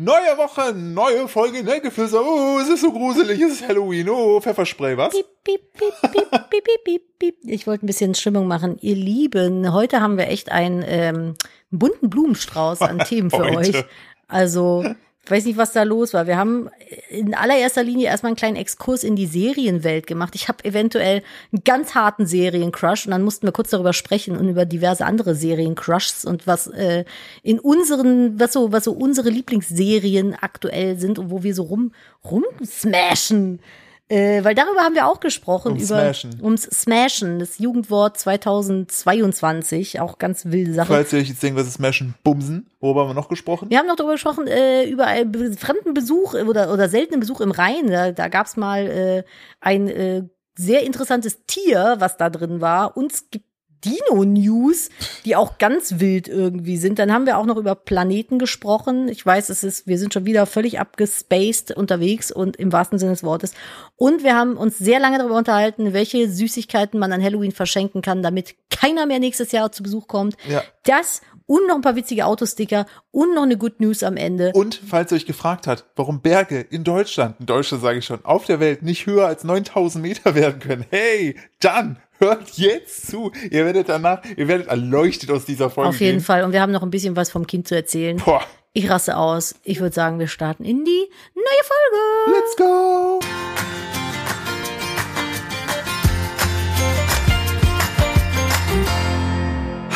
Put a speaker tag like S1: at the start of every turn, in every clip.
S1: Neue Woche, neue Folge Nettgeflüster. Oh, es ist so gruselig, es ist Halloween. Oh, Pfefferspray, was?
S2: Piep, piep, piep, piep, piep, piep, piep, piep. Ich wollte ein bisschen Stimmung machen. Ihr Lieben, heute haben wir echt einen ähm, bunten Blumenstrauß an Themen für
S1: Heute.
S2: euch. Also, ich weiß nicht, was da los war. Wir haben in allererster Linie erstmal einen kleinen Exkurs in die Serienwelt gemacht. Ich habe eventuell einen ganz harten Seriencrush und dann mussten wir kurz darüber sprechen und über diverse andere Seriencrushs und was äh, in unseren, was so, was so unsere Lieblingsserien aktuell sind und wo wir so rum, rumsmashen. Äh, weil darüber haben wir auch gesprochen,
S1: Ums
S2: über
S1: Smashen.
S2: ums Smashen, das Jugendwort 2022, auch ganz wilde Sache.
S1: Falls ihr euch jetzt denkt, was ist Smashen? Bumsen. Worüber haben wir noch gesprochen?
S2: Wir haben noch darüber gesprochen, äh, über einen fremden Besuch oder, oder seltenen Besuch im Rhein. Da, da gab es mal äh, ein äh, sehr interessantes Tier, was da drin war. Und es gibt Dino-News, die auch ganz wild irgendwie sind. Dann haben wir auch noch über Planeten gesprochen. Ich weiß, es ist, wir sind schon wieder völlig abgespaced unterwegs und im wahrsten Sinne des Wortes. Und wir haben uns sehr lange darüber unterhalten, welche Süßigkeiten man an Halloween verschenken kann, damit keiner mehr nächstes Jahr zu Besuch kommt.
S1: Ja.
S2: Das und noch ein paar witzige Autosticker und noch eine Good News am Ende.
S1: Und falls ihr euch gefragt habt, warum Berge in Deutschland, in Deutschland sage ich schon, auf der Welt nicht höher als 9000 Meter werden können, hey, dann hört jetzt zu. Ihr werdet danach, ihr werdet erleuchtet aus dieser Folge
S2: Auf jeden
S1: gehen.
S2: Fall. Und wir haben noch ein bisschen was vom Kind zu erzählen.
S1: Boah,
S2: Ich rasse aus. Ich würde sagen, wir starten in die neue Folge.
S1: let's go.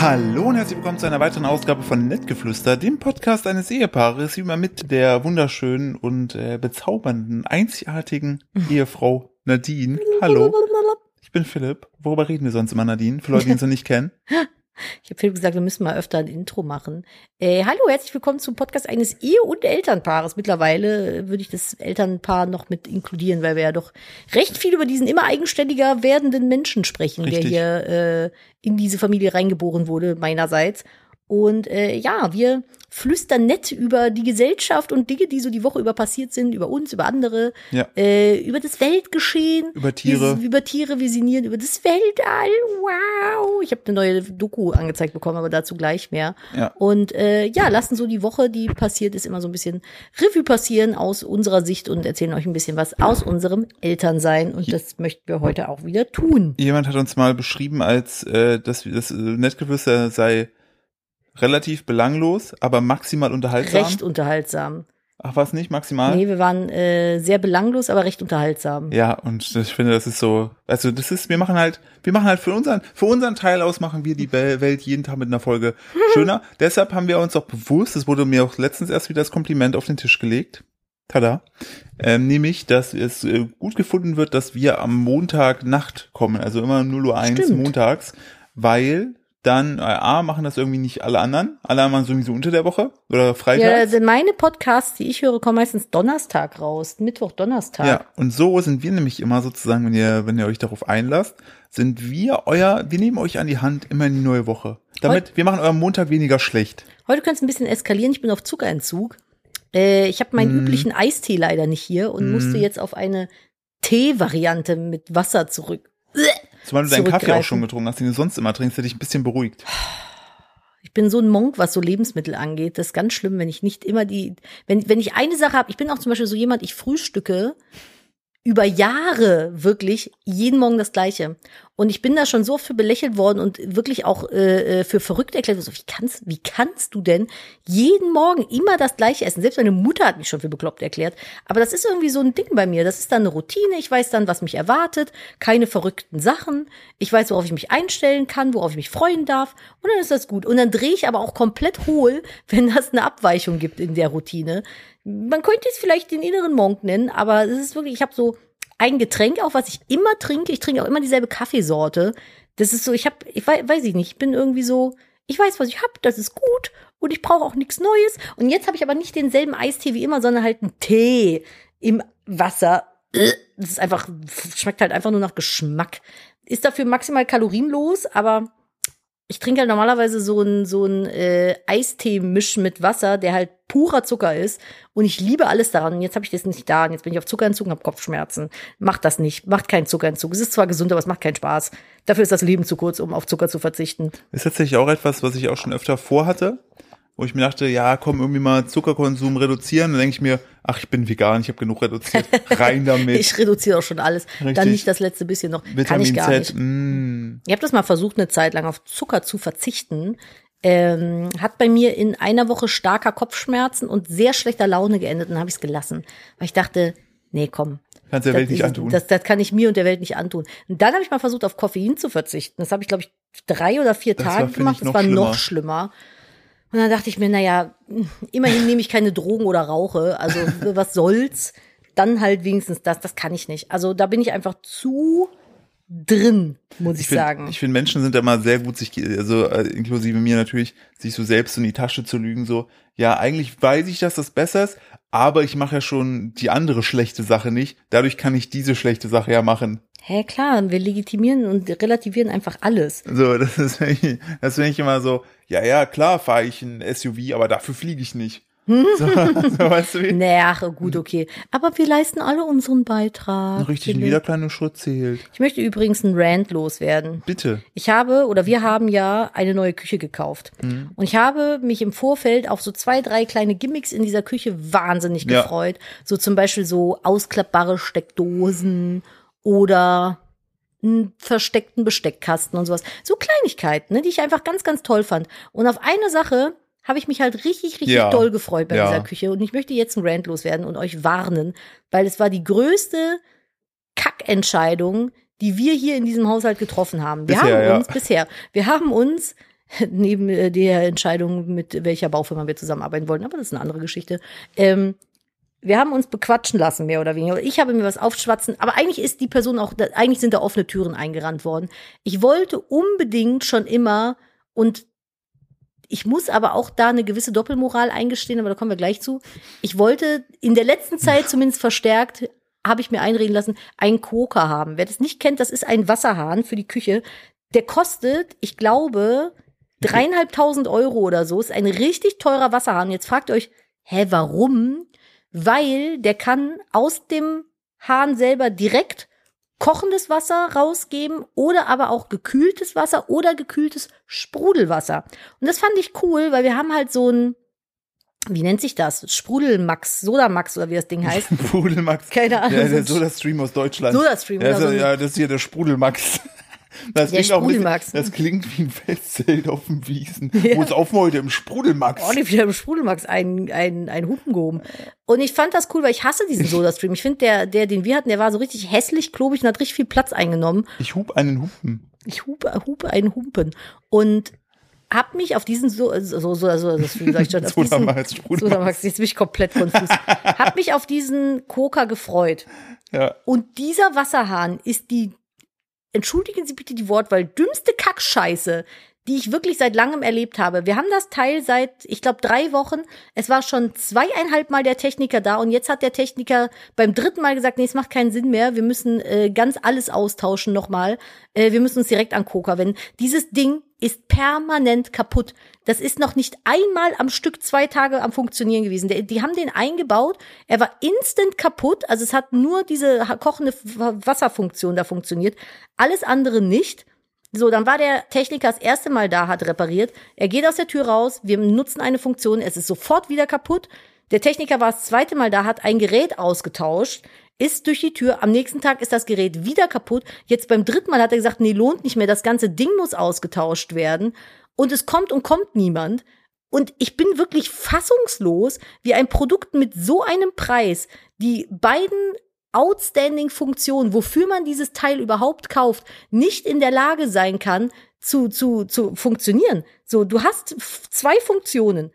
S1: Hallo und herzlich willkommen zu einer weiteren Ausgabe von Nettgeflüster, dem Podcast eines Ehepaares, wie immer mit der wunderschönen und äh, bezaubernden, einzigartigen Ehefrau Nadine. Hallo, ich bin Philipp. Worüber reden wir sonst immer, Nadine? Für Leute, die uns noch nicht kennen.
S2: Ich habe Philipp gesagt, wir müssen mal öfter ein Intro machen. Äh, hallo, herzlich willkommen zum Podcast eines Ehe- und Elternpaares. Mittlerweile würde ich das Elternpaar noch mit inkludieren, weil wir ja doch recht viel über diesen immer eigenständiger werdenden Menschen sprechen,
S1: Richtig.
S2: der hier äh, in diese Familie reingeboren wurde, meinerseits. Und äh, ja, wir flüstern nett über die Gesellschaft und Dinge, die so die Woche über passiert sind, über uns, über andere,
S1: Ja.
S2: äh, über das Weltgeschehen.
S1: Über Tiere.
S2: Wir, über Tiere, wir sinnieren über das Weltall. Wow. Ich habe eine neue Doku angezeigt bekommen, aber dazu gleich mehr.
S1: Ja.
S2: Und äh, ja, lassen so die Woche, die passiert ist, immer so ein bisschen Revue passieren aus unserer Sicht und erzählen euch ein bisschen was aus unserem Elternsein. Und das möchten wir heute auch wieder tun.
S1: Jemand hat uns mal beschrieben, als äh, dass wir- das äh, Nettgeflüster sei relativ belanglos, aber maximal unterhaltsam.
S2: Recht unterhaltsam.
S1: Ach, was nicht? Maximal?
S2: Nee, wir waren äh, sehr belanglos, aber recht unterhaltsam.
S1: Ja, und ich finde, das ist so, also das ist, wir machen halt, wir machen halt für unseren, für unseren Teil aus machen wir die Wel- Welt jeden Tag mit einer Folge schöner. Deshalb haben wir uns auch bewusst, das wurde mir auch letztens erst wieder das Kompliment auf den Tisch gelegt. Tada. Ähm, nämlich, dass es äh, gut gefunden wird, dass wir am Montag Nacht kommen, also immer 0.01 Uhr
S2: Stimmt.
S1: montags, weil dann, äh, A, machen das irgendwie nicht alle anderen. Alle anderen sowieso unter der Woche oder
S2: Ja,
S1: freitags.
S2: denn meine Podcasts, die ich höre, kommen meistens Donnerstag raus. Mittwoch, Donnerstag.
S1: Ja, und so sind wir nämlich immer sozusagen, wenn ihr, wenn ihr euch darauf einlasst, sind wir euer, wir nehmen euch an die Hand immer in die neue Woche. Damit, wir machen euren Montag weniger schlecht.
S2: Heute könnte es ein bisschen eskalieren. Ich bin auf Zuckerentzug. Äh, ich habe meinen
S1: Mm.
S2: üblichen Eistee leider nicht hier und
S1: Mm.
S2: musste jetzt auf eine Tee-Variante mit Wasser zurück.
S1: Zumal du deinen Kaffee auch schon getrunken hast, den du sonst immer trinkst, der dich ein bisschen beruhigt.
S2: Ich bin so ein Monk, was so Lebensmittel angeht. Das ist ganz schlimm, wenn ich nicht immer die, wenn, wenn ich eine Sache habe, ich bin auch zum Beispiel so jemand, ich frühstücke über Jahre wirklich jeden Morgen das Gleiche. Und ich bin da schon so für belächelt worden und wirklich auch äh, äh, für verrückt erklärt. So, wie kannst, wie kannst du denn jeden Morgen immer das Gleiche essen? Selbst meine Mutter hat mich schon für bekloppt erklärt. Aber das ist irgendwie so ein Ding bei mir. Das ist dann eine Routine. Ich weiß dann, was mich erwartet. Keine verrückten Sachen. Ich weiß, worauf ich mich einstellen kann, worauf ich mich freuen darf. Und dann ist das gut. Und dann drehe ich aber auch komplett hohl, wenn das eine Abweichung gibt in der Routine. Man könnte es vielleicht den inneren Monk nennen, aber es ist wirklich, ich habe so ein Getränk auch, was ich immer trinke. Ich trinke auch immer dieselbe Kaffeesorte. Das ist so, ich habe, ich weiß, weiß ich nicht, ich bin irgendwie so, ich weiß, was ich habe, das ist gut und ich brauche auch nichts Neues. Und jetzt habe ich aber nicht denselben Eistee wie immer, sondern halt einen Tee im Wasser. Das ist einfach, schmeckt halt einfach nur nach Geschmack. Ist dafür maximal kalorienlos, aber ich trinke halt normalerweise so ein so ein äh, Eistee-Misch mit Wasser, der halt purer Zucker ist. Und ich liebe alles daran. Und jetzt habe ich das nicht da. Und jetzt bin ich auf Zuckerentzug und habe Kopfschmerzen. Macht das nicht. Macht keinen Zuckerentzug. Es ist zwar gesund, aber es macht keinen Spaß. Dafür ist das Leben zu kurz, um auf Zucker zu verzichten.
S1: Ist tatsächlich auch etwas, was ich auch schon öfter vorhatte. Wo ich mir dachte, ja, komm, irgendwie mal Zuckerkonsum reduzieren. Dann denke ich mir, ach, ich bin vegan, ich habe genug reduziert. Rein damit.
S2: ich reduziere auch schon alles.
S1: Richtig.
S2: Dann nicht das letzte bisschen noch. Kann
S1: Vitamin
S2: ich gar
S1: Z,
S2: nicht.
S1: mm.
S2: Ich habe das mal versucht, eine Zeit lang auf Zucker zu verzichten. Ähm, hat bei mir in einer Woche starker Kopfschmerzen und sehr schlechter Laune geendet und habe ich es gelassen. Weil ich dachte, nee, komm.
S1: Kannst der
S2: das,
S1: Welt nicht antun.
S2: Das, das kann ich mir und der Welt nicht antun. Und dann habe ich mal versucht, auf Koffein zu verzichten. Das habe ich, glaube ich, drei oder vier
S1: Das war,
S2: Tage
S1: finde
S2: gemacht. Das war
S1: schlimmer.
S2: noch schlimmer. Und dann dachte ich mir, naja, immerhin nehme ich keine Drogen oder rauche. Also was soll's? Dann halt wenigstens das. Das kann ich nicht. Also da bin ich einfach zu drin, muss ich,
S1: Ich finde,
S2: sagen.
S1: ich finde, Menschen sind da mal sehr gut, sich, also äh, inklusive mir natürlich, sich so selbst in die Tasche zu lügen, so, ja, eigentlich weiß ich, dass das besser ist, aber ich mache ja schon die andere schlechte Sache nicht. Dadurch kann ich diese schlechte Sache ja machen.
S2: Hä, klar, wir legitimieren und relativieren einfach alles.
S1: So, das ist, das finde ich immer so, ja, ja, klar fahre ich ein SUV, aber dafür fliege ich nicht. So, so weißt du wie?
S2: Naja, gut, okay. Aber wir leisten alle unseren Beitrag.
S1: Richtig, und
S2: Philipp.
S1: jeder kleine Schritt zählt.
S2: Ich möchte übrigens einen Rant loswerden.
S1: Bitte.
S2: Ich habe oder wir haben ja eine neue Küche gekauft. Und ich habe mich im Vorfeld auf so zwei, drei kleine Gimmicks in dieser Küche wahnsinnig
S1: Ja.
S2: gefreut. So zum Beispiel so ausklappbare Steckdosen oder einen versteckten Besteckkasten und sowas. So Kleinigkeiten, ne, die ich einfach ganz, ganz toll fand. Und auf eine Sache habe ich mich halt richtig, richtig
S1: Ja.
S2: doll gefreut bei
S1: Ja.
S2: dieser Küche. Und ich möchte jetzt einen Rant loswerden und euch warnen, weil es war die größte Kackentscheidung, die wir hier in diesem Haushalt getroffen haben. Wir
S1: Bisher,
S2: haben
S1: ja.
S2: uns bisher, wir haben uns neben äh, der Entscheidung, mit welcher Baufirma wir zusammenarbeiten wollen, aber das ist eine andere Geschichte. Ähm, wir haben uns bequatschen lassen, mehr oder weniger. Ich habe mir was aufschwatzen, aber eigentlich ist die Person auch, eigentlich sind da offene Türen eingerannt worden. Ich wollte unbedingt schon immer und ich muss aber auch da eine gewisse Doppelmoral eingestehen, aber da kommen wir gleich zu. Ich wollte in der letzten Zeit zumindest verstärkt, habe ich mir einreden lassen, einen Koker haben. Wer das nicht kennt, das ist ein Wasserhahn für die Küche. Der kostet, ich glaube, dreieinhalbtausend Euro oder so. Ist ein richtig teurer Wasserhahn. Jetzt fragt ihr euch, hä, warum? Weil der kann aus dem Hahn selber direkt kochendes Wasser rausgeben oder aber auch gekühltes Wasser oder gekühltes Sprudelwasser. Und das fand ich cool, weil wir haben halt so ein, wie nennt sich das? Sprudelmax, Sodamax oder wie das Ding heißt.
S1: Sprudelmax.
S2: Keine Ahnung,
S1: Ja, der
S2: ein
S1: Soda-Stream aus Deutschland.
S2: Soda-Stream,
S1: Ja,
S2: genau,
S1: so, ja, das ist hier der Sprudelmax. Das
S2: Der
S1: klingt auch bisschen, das klingt wie ein Festzelt auf dem Wiesen.
S2: Ja.
S1: Wo ist auf heute im Sprudelmax?
S2: ordentlich wieder im Sprudelmax ein, ein, ein Hupen gehoben. Und ich fand das cool, weil ich hasse diesen Soda-Stream. Ich finde, der, der, den wir hatten, der war so richtig hässlich, klobig und hat richtig viel Platz eingenommen.
S1: Ich hub einen Hupen.
S2: Ich hupe, hupe einen Humpen. Und hab mich auf diesen so, so, so, so, so das sag ich schon, auf diesen.
S1: Sodamax,
S2: jetzt bin ich komplett konfus. hab mich auf diesen Coca gefreut.
S1: Ja.
S2: Und dieser Wasserhahn ist die, entschuldigen Sie bitte die Wortwahl, dümmste Kackscheiße, die ich wirklich seit langem erlebt habe. Wir haben das Teil seit, ich glaube, drei Wochen. Es war schon zweieinhalb Mal der Techniker da und jetzt hat der Techniker beim dritten Mal gesagt, nee, es macht keinen Sinn mehr. Wir müssen äh, ganz alles austauschen nochmal. Äh, wir müssen uns direkt an Coca wenden. Dieses Ding ist permanent kaputt. Das ist noch nicht einmal am Stück zwei Tage am Funktionieren gewesen. Der, die haben den eingebaut. Er war instant kaputt. Also es hat nur diese kochende Wasserfunktion da funktioniert. Alles andere nicht. So, dann war der Techniker das erste Mal da, hat repariert. Er geht aus der Tür raus. Wir nutzen eine Funktion. Es ist sofort wieder kaputt. Der Techniker war das zweite Mal da, hat ein Gerät ausgetauscht, ist durch die Tür. Am nächsten Tag ist das Gerät wieder kaputt. Jetzt beim dritten Mal hat er gesagt, nee, lohnt nicht mehr. Das ganze Ding muss ausgetauscht werden. Und es kommt und kommt niemand. Und ich bin wirklich fassungslos, wie ein Produkt mit so einem Preis die beiden outstanding Funktionen, wofür man dieses Teil überhaupt kauft, nicht in der Lage sein kann, zu, zu, zu funktionieren. So, du hast zwei Funktionen.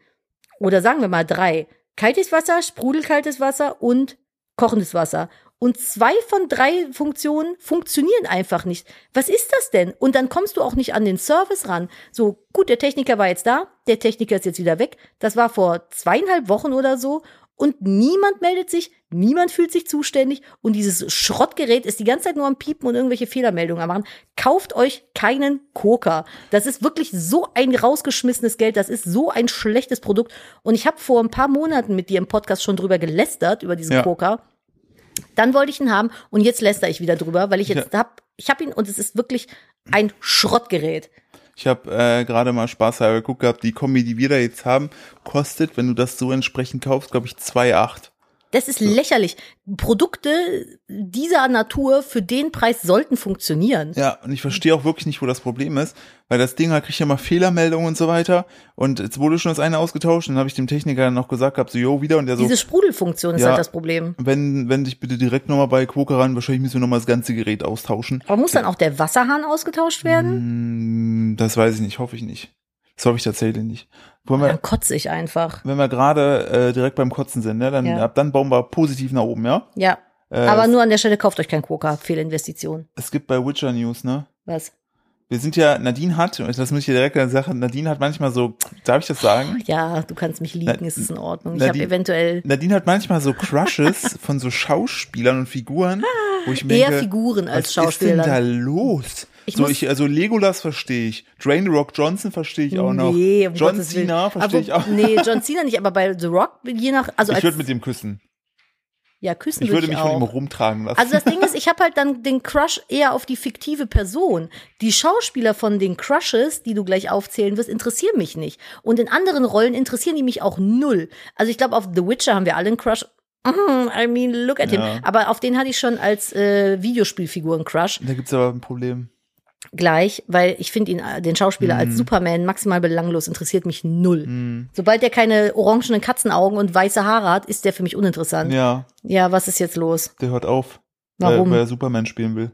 S2: Oder sagen wir mal drei. Kaltes Wasser, sprudelkaltes Wasser und kochendes Wasser. Und zwei von drei Funktionen funktionieren einfach nicht. Was ist das denn? Und dann kommst du auch nicht an den Service ran. So, gut, der Techniker war jetzt da, der Techniker ist jetzt wieder weg. Das war vor zweieinhalb Wochen oder so. Und niemand meldet sich, niemand fühlt sich zuständig. Und dieses Schrottgerät ist die ganze Zeit nur am Piepen und irgendwelche Fehlermeldungen am machen. Kauft euch keinen Koker. Das ist wirklich so ein rausgeschmissenes Geld. Das ist so ein schlechtes Produkt. Und ich habe vor ein paar Monaten mit dir im Podcast schon drüber gelästert, über diesen
S1: Ja.
S2: Koker. Dann wollte ich ihn haben und jetzt läster ich wieder drüber, weil ich jetzt hab, ich habe ihn und es ist wirklich ein Schrottgerät.
S1: Ich habe äh, gerade mal Spaß geguckt gehabt, die Kombi, die wir da jetzt haben, kostet, wenn du das so entsprechend kaufst, glaube ich 2,8.
S2: Das ist lächerlich. Produkte dieser Natur für den Preis sollten funktionieren.
S1: Ja, und ich verstehe auch wirklich nicht, wo das Problem ist, weil das Ding halt kriegt ja mal Fehlermeldungen und so weiter. Und jetzt wurde schon das eine ausgetauscht, und dann habe ich dem Techniker dann noch gesagt gehabt, so, jo, wieder. Und der so,
S2: Diese Sprudelfunktion ist
S1: Ja.
S2: halt das Problem.
S1: wenn, wenn dich bitte direkt nochmal bei Quoke ran, wahrscheinlich müssen wir nochmal das ganze Gerät austauschen.
S2: Aber muss dann auch der Wasserhahn ausgetauscht werden?
S1: Hm, das weiß ich nicht, hoffe ich nicht. Das hoffe ich tatsächlich nicht. Wollen wir,
S2: Dann kotze ich einfach.
S1: wenn wir gerade äh, direkt beim Kotzen sind, ne, dann
S2: Ja.
S1: ab dann bauen wir positiv nach oben, ja?
S2: Ja.
S1: Äh,
S2: Aber nur an der Stelle kauft euch kein Quokka. Fehlinvestition.
S1: es gibt bei Witcher News, ne?
S2: Was?
S1: Wir sind ja, Nadine hat, das muss ich dir direkt sagen, Nadine hat manchmal so, darf ich das sagen?
S2: Ja, du kannst mich liegen,
S1: Na-
S2: es ist in Ordnung. Ich
S1: na,
S2: habe eventuell
S1: Nadine hat manchmal so Crushes von so Schauspielern und Figuren, wo ich mir
S2: eher
S1: denke,
S2: Figuren als
S1: was ist denn da
S2: Schauspieler.
S1: los?
S2: Ich
S1: so ich, also Legolas verstehe ich, Dwayne The Rock Johnson verstehe ich auch noch,
S2: Nee, um
S1: John
S2: Gottes.
S1: Cena verstehe ich auch.
S2: Nee, John Cena nicht, aber bei The Rock, je nach, also
S1: Ich würde mit dem küssen.
S2: ja, küssen
S1: Ich
S2: würde
S1: würde
S2: ich
S1: mich von ihm
S2: auch.
S1: rumtragen lassen.
S2: Also das Ding ist, ich habe halt dann den Crush eher auf die fiktive Person. Die Schauspieler von den Crushes, die du gleich aufzählen wirst, interessieren mich nicht. Und in anderen Rollen interessieren die mich auch null. Also ich glaube, auf The Witcher haben wir alle einen Crush. Mhm, I mean, look at him.
S1: Ja.
S2: Aber auf den hatte ich schon als äh, Videospielfigur einen Crush.
S1: da gibt's aber ein Problem.
S2: Gleich, weil ich finde ihn, äh, den Schauspieler
S1: Mhm.
S2: als Superman maximal belanglos, interessiert mich null. Sobald der keine orangenen Katzenaugen und weiße Haare hat, ist der für mich uninteressant. Ja,
S1: Ja,
S2: was ist jetzt los?
S1: der hört auf,
S2: Warum? Oh.
S1: Weil, weil er Superman spielen will.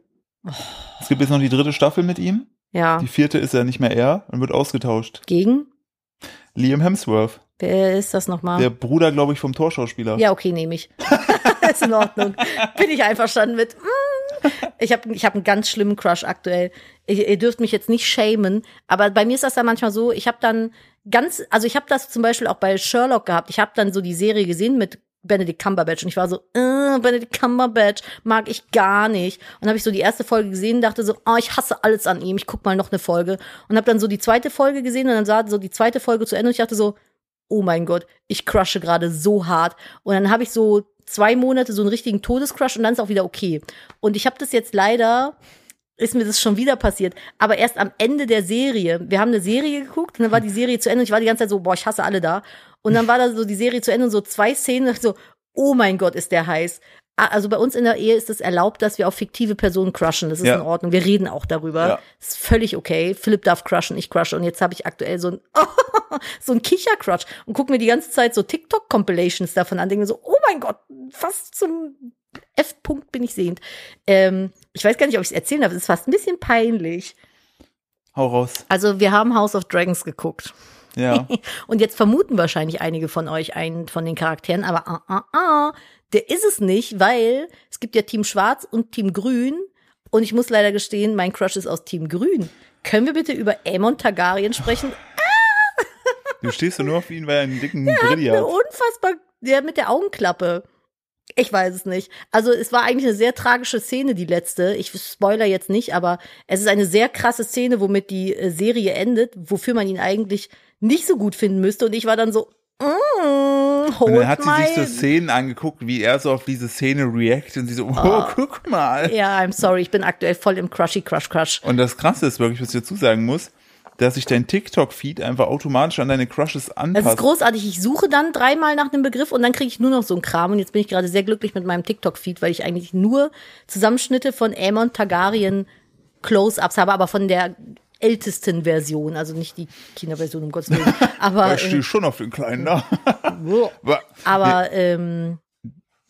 S1: Es gibt jetzt noch die dritte Staffel mit ihm.
S2: Ja,
S1: Die vierte ist ja nicht mehr er und wird ausgetauscht.
S2: gegen?
S1: Liam Hemsworth,
S2: Wer ist das nochmal?
S1: der Bruder, glaube ich, vom Torschauspieler.
S2: Ja, okay, nehme ich. ist in Ordnung. Bin ich einverstanden mit. Mm. Ich habe ich hab einen ganz schlimmen Crush aktuell. Ihr, ihr dürft mich jetzt nicht shamen, aber bei mir ist das dann manchmal so, ich habe dann ganz, also ich habe das zum Beispiel auch bei Sherlock gehabt. Ich habe dann so die Serie gesehen mit Benedict Cumberbatch und ich war so, äh, Benedict Cumberbatch mag ich gar nicht. Und habe ich so die erste Folge gesehen, dachte so, oh, ich hasse alles an ihm, ich guck mal noch eine Folge. Und habe dann so die zweite Folge gesehen und dann sah so die zweite Folge zu Ende und ich dachte so, oh mein Gott, ich crushe gerade so hart. Und dann habe ich so zwei Monate so einen richtigen Todescrush und dann ist auch wieder okay. Und ich habe das jetzt leider, ist mir das schon wieder passiert, aber erst am Ende der Serie. Wir haben eine Serie geguckt und dann war die Serie zu Ende und ich war die ganze Zeit so, boah, ich hasse alle da. Und dann war da so die Serie zu Ende und so zwei Szenen, so, oh mein Gott, ist der heiß. Ah, Also bei uns in der Ehe ist es erlaubt, dass wir auf fiktive Personen crushen. Das ist
S1: Ja.
S2: in Ordnung. Wir reden auch darüber.
S1: Ja.
S2: ist völlig okay. Philipp darf crushen, ich crushe. Und jetzt habe ich aktuell so ein, so ein Kicher-Crush und guck mir die ganze Zeit so TikTok-Compilations davon an. Denke so, oh mein Gott, was zum F-Punkt bin ich sehend. Ähm, ich weiß gar nicht, ob ich es erzählen darf. Es ist fast ein bisschen peinlich.
S1: Hau raus.
S2: Also wir haben House of Dragons geguckt.
S1: Ja.
S2: Und jetzt vermuten wahrscheinlich einige von euch einen von den Charakteren, aber ah, ah, ah, der ist es nicht, weil es gibt ja Team Schwarz und Team Grün. Und ich muss leider gestehen, mein Crush ist aus Team Grün. Können wir bitte über Aemon Targaryen sprechen?
S1: Du stehst ja nur auf ihn, weil er einen dicken
S2: Der
S1: Brilli
S2: eine
S1: hat.
S2: unfassbar, der mit der Augenklappe. Ich weiß es nicht. Also es war eigentlich eine sehr tragische Szene, die letzte. Ich spoiler jetzt nicht, aber es ist eine sehr krasse Szene, womit die äh, Serie endet, wofür man ihn eigentlich nicht so gut finden müsste. Und ich war dann so, mm,
S1: Und dann hat sie sich so Szenen angeguckt, wie er so auf diese Szene react und sie so, oh,
S2: Ah.
S1: guck mal.
S2: Ja, I'm sorry, ich bin aktuell voll im Crushy Crush Crush.
S1: Und das Krasse ist wirklich, was ich dazu sagen muss, dass sich dein TikTok-Feed einfach automatisch an deine Crushes
S2: Das
S1: anpasst.
S2: ist großartig. Ich suche dann dreimal nach einem Begriff und dann kriege ich nur noch so einen Kram. Und jetzt bin ich gerade sehr glücklich mit meinem TikTok-Feed, weil ich eigentlich nur Zusammenschnitte von Aemon Targaryen Close-Ups habe, aber von der ältesten Version, also nicht die Kinderversion, um Gottes Willen. Aber,
S1: ich stehe schon auf den Kleinen da.
S2: äh, aber ähm,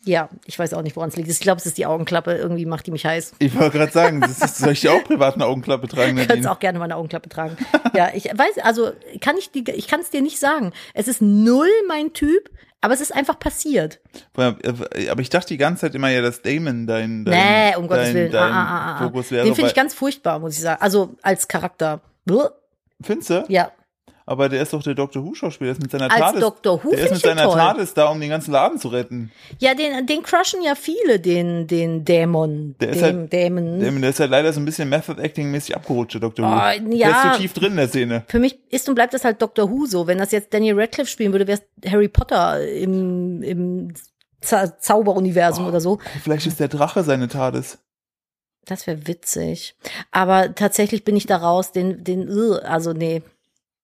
S2: ja, ich weiß auch nicht, woran es liegt. Ich glaube, es ist die Augenklappe. Irgendwie macht die mich heiß.
S1: Ich wollte gerade sagen, ist, soll ich dir auch privat eine Augenklappe tragen,
S2: Du kannst auch gerne mal eine Augenklappe tragen. ja, ich weiß, also kann ich die, ich kann es dir nicht sagen. Es ist null mein Typ, aber es ist einfach passiert.
S1: Aber ich dachte die ganze Zeit immer ja, dass Damon dein, dein,
S2: nee, um Gottes
S1: dein,
S2: Willen.
S1: dein
S2: ah, ah, ah, ah.
S1: Fokus wäre.
S2: Den finde ich ganz furchtbar, muss ich sagen. Also als Charakter.
S1: Findest du?
S2: Ja,
S1: Aber der ist doch der Dr. Who-Schauspieler, der ist mit seiner
S2: Als
S1: TARDIS.
S2: Dr. Who
S1: der ist mit seiner
S2: toll.
S1: TARDIS da, um den ganzen Laden zu retten.
S2: ja, den, den crushen ja viele, den, den Dämon.
S1: Der ist halt-
S2: Dämon.
S1: Der, der ist halt leider so ein bisschen Method-Acting-mäßig abgerutscht, der. Who.
S2: Oh,
S1: Der
S2: ja.
S1: ist zu tief drin in der Szene.
S2: Für mich ist und bleibt das halt Doctor Who so. Wenn das jetzt Daniel Radcliffe spielen würde, wäre es Harry Potter im, im Za Zauberuniversum oder so.
S1: Vielleicht ist der Drache seine TARDIS.
S2: Das wäre witzig. Aber tatsächlich bin ich da raus, den, den, also nee.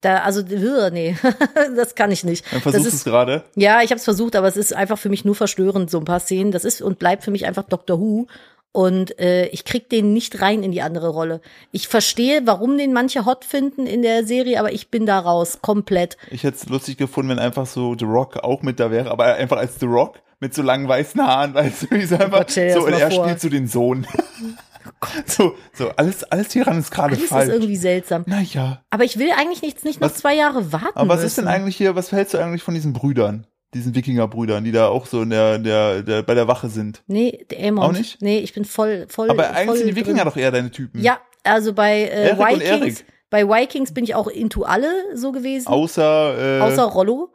S2: Da, also, uh, nee, das kann ich nicht.
S1: Dann versuchst es gerade.
S2: Ja, ich habe es versucht, aber es ist einfach für mich nur verstörend, so ein paar Szenen. Das ist und bleibt für mich einfach Doctor Who. Und äh, ich krieg den nicht rein in die andere Rolle. Ich verstehe, warum den manche hot finden in der Serie, aber ich bin da raus, komplett.
S1: Ich hätte es lustig gefunden, wenn einfach so The Rock auch mit da wäre, aber einfach als The Rock mit so langen weißen Haaren, weißt du, wie so einfach
S2: Gott,
S1: so und er
S2: vor.
S1: spielt so den Sohn. so, so alles, alles hieran ist gerade falsch.
S2: ist irgendwie seltsam.
S1: naja.
S2: Aber ich will eigentlich nichts, nicht noch
S1: Was-
S2: zwei Jahre warten.
S1: Aber was ist denn
S2: müssen.
S1: eigentlich hier, was hältst du eigentlich von diesen Brüdern? Diesen Wikinger-Brüdern, die da auch so in der, der, der, bei der Wache sind.
S2: Nee, der Amon.
S1: Auch nicht?
S2: Nee, ich bin voll, voll.
S1: Aber eigentlich
S2: voll
S1: sind die Wikinger
S2: drin.
S1: doch eher deine Typen.
S2: Ja, also bei äh, Vikings, bei Vikings bin ich auch into alle so gewesen,
S1: Außer, äh,
S2: außer Rollo.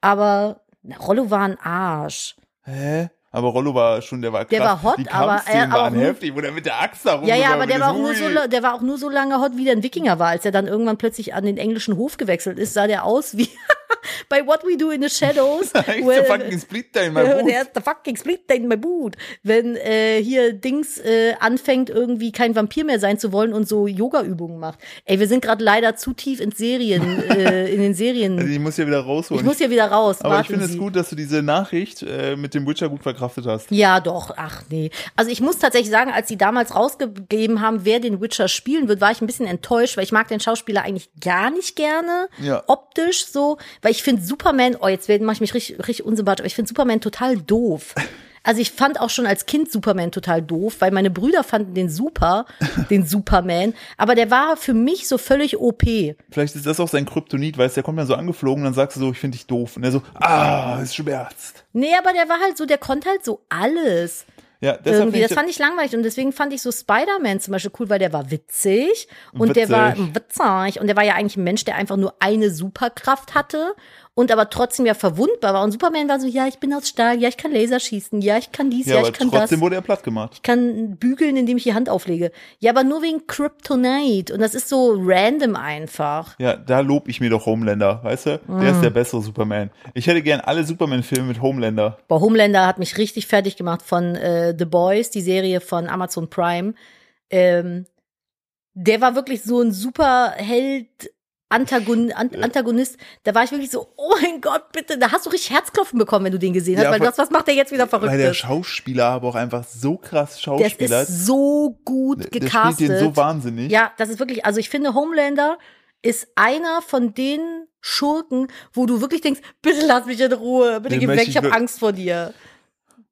S2: Aber na, Rollo war ein Arsch.
S1: hä? Aber Rollo war schon, der war krass.
S2: Der war hot,
S1: die
S2: aber er- aber
S1: waren heftig, wo der mit der Axt da
S2: Ja, ja, aber der war, auch nur so, der war auch nur so lange hot, wie der ein Wikinger war. Als er dann irgendwann plötzlich an den englischen Hof gewechselt ist, sah der aus wie bei What We Do in the Shadows. Where-
S1: der fucking Splitter in meinem Boot.
S2: Der ist der fucking split in my boot. Wenn äh, hier Dings äh, anfängt, irgendwie kein Vampir mehr sein zu wollen und so Yoga-Übungen macht. Ey, wir sind gerade leider zu tief in Serien, äh, in den Serien.
S1: Also ich muss ja wieder rausholen.
S2: ich muss hier wieder raus.
S1: aber ich finde es gut, dass du diese Nachricht äh, mit dem Witcher gut verkraftet hast.
S2: Ja, doch. Ach nee. Also ich muss tatsächlich sagen, als sie damals rausgegeben haben, wer den Witcher spielen wird, war ich ein bisschen enttäuscht, weil ich mag den Schauspieler eigentlich gar nicht gerne.
S1: Ja.
S2: Optisch so. Weil ich finde Superman, oh, jetzt mache ich mich richtig, richtig unsympathisch, aber ich finde Superman total doof. Also ich fand auch schon als Kind Superman total doof, weil meine Brüder fanden den super, den Superman. Aber der war für mich so völlig OP.
S1: Vielleicht ist das auch sein Kryptonit, weißt du, der kommt dann so angeflogen und dann sagst du so, ich finde dich doof. Und er so, ah, es schmerzt.
S2: Nee, aber der war halt so, der konnte halt so alles.
S1: Ja,
S2: irgendwie. Das fand ich langweilig und deswegen fand ich so Spider-Man zum Beispiel cool, weil der war witzig und
S1: Witzig.
S2: der war witzig und der war ja eigentlich ein Mensch, der einfach nur eine Superkraft hatte und aber trotzdem ja verwundbar war. Und Superman war so, ja, ich bin aus Stahl, ja, ich kann Laser schießen, ja, ich kann dies,
S1: ja,
S2: ja, ich kann das.
S1: trotzdem wurde er platt gemacht.
S2: Ich kann bügeln, indem ich die Hand auflege. Ja, aber nur wegen Kryptonite. Und das ist so random einfach.
S1: Ja, da lob ich mir doch Homelander, weißt du? Der ist der bessere Superman. Ich hätte gern alle Superman-Filme mit Homelander.
S2: Boah, Homelander hat mich richtig fertig gemacht von äh, The Boys, die Serie von Amazon Prime. Ähm, der war wirklich so ein Superheld. Antagon, An Antagonist, da war ich wirklich so, oh mein Gott, bitte, da hast du richtig Herzklopfen bekommen, wenn du den gesehen hast,
S1: Ja,
S2: weil
S1: vor-
S2: das, was macht der jetzt wieder
S1: Weil der
S2: verrückt?
S1: Schauspieler aber auch einfach so krass
S2: Der
S1: Schauspieler
S2: ist so gut
S1: Der
S2: gecastet.
S1: spielt den so wahnsinnig.
S2: Ja, das ist wirklich, also ich finde, Homelander ist einer von den Schurken, wo du wirklich denkst, bitte lass mich in Ruhe, bitte
S1: Den
S2: geh weg, ich
S1: ich
S2: habe Angst vor dir.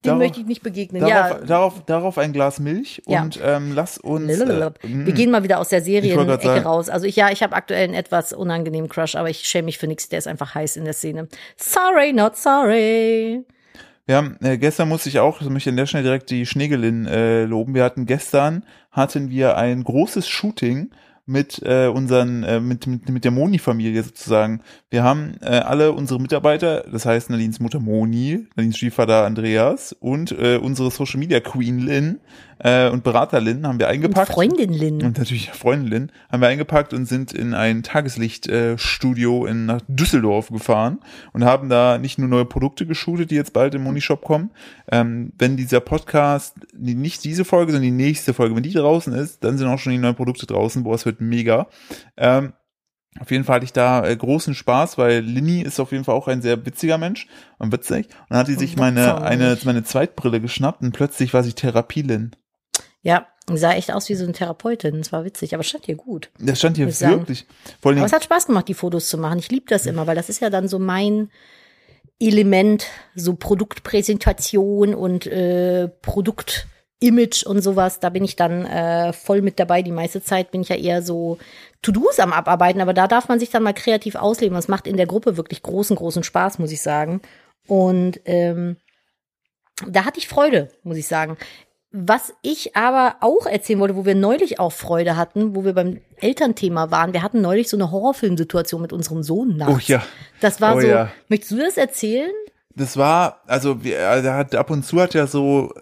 S2: Dem
S1: Darauf-
S2: möchte ich nicht begegnen.
S1: Darauf,
S2: ja,
S1: darauf, darauf ein Glas Milch
S2: Ja.
S1: und ähm, lass uns. Äh,
S2: wir gehen mal wieder aus der
S1: Ich
S2: Serien-Ecke raus. Also ich, ja, ich habe aktuell einen etwas unangenehmen Crush, aber ich schäme mich für nichts. Der ist einfach heiß in der Szene. Sorry, not sorry.
S1: Wir haben, äh, gestern musste ich auch, das möchte ich an der Stelle direkt die Schneegelin äh, loben. Wir hatten gestern, hatten wir ein großes Shooting mit äh, unseren, äh, mit, mit, mit der Moni-Familie sozusagen. Wir haben äh, alle unsere Mitarbeiter, das heißt Nadines Mutter Moni, Nadines Stiefvater Andreas und äh, unsere Social Media Queen Lynn äh, und Berater Lynn haben wir
S2: Und
S1: eingepackt.
S2: Freundin Lynn.
S1: Und natürlich Freundin Lynn haben wir eingepackt und sind in ein Tageslichtstudio in nach Düsseldorf gefahren und haben da nicht nur neue Produkte geshootet, die jetzt bald im Monishop kommen. Ähm, wenn dieser Podcast, die, nicht diese Folge, sondern die nächste Folge, wenn die draußen ist, dann sind auch schon die neuen Produkte draußen. Boah, es wird mega. Ähm, auf jeden Fall hatte ich da äh, großen Spaß, weil Linny ist auf jeden Fall auch ein sehr witziger Mensch und witzig. Und dann hat die sich meine, eine, meine Zweitbrille geschnappt und plötzlich war sie Therapielin.
S2: Ja, sah echt aus wie so eine Therapeutin. Das war witzig, aber stand ihr gut.
S1: Das stand hier wirklich. Vor
S2: Aber es hat Spaß gemacht, die Fotos zu machen. Ich liebe das immer, weil das ist ja dann so mein Element, so Produktpräsentation und äh, Produktimage und sowas. Da bin ich dann äh, voll mit dabei. Die meiste Zeit bin ich ja eher so To-Dos am Abarbeiten, aber da darf man sich dann mal kreativ ausleben. Das macht in der Gruppe wirklich großen, großen Spaß, muss ich sagen. Und ähm, da hatte ich Freude, muss ich sagen. Was ich aber auch erzählen wollte, wo wir neulich auch Freude hatten, wo wir beim Elternthema waren, wir hatten neulich so eine Horrorfilmsituation mit unserem Sohn nachts.
S1: oh ja.
S2: Das war
S1: Oh
S2: so,
S1: ja.
S2: möchtest du das erzählen?
S1: Das war, also wir- äh, der hat ab und zu hat ja so,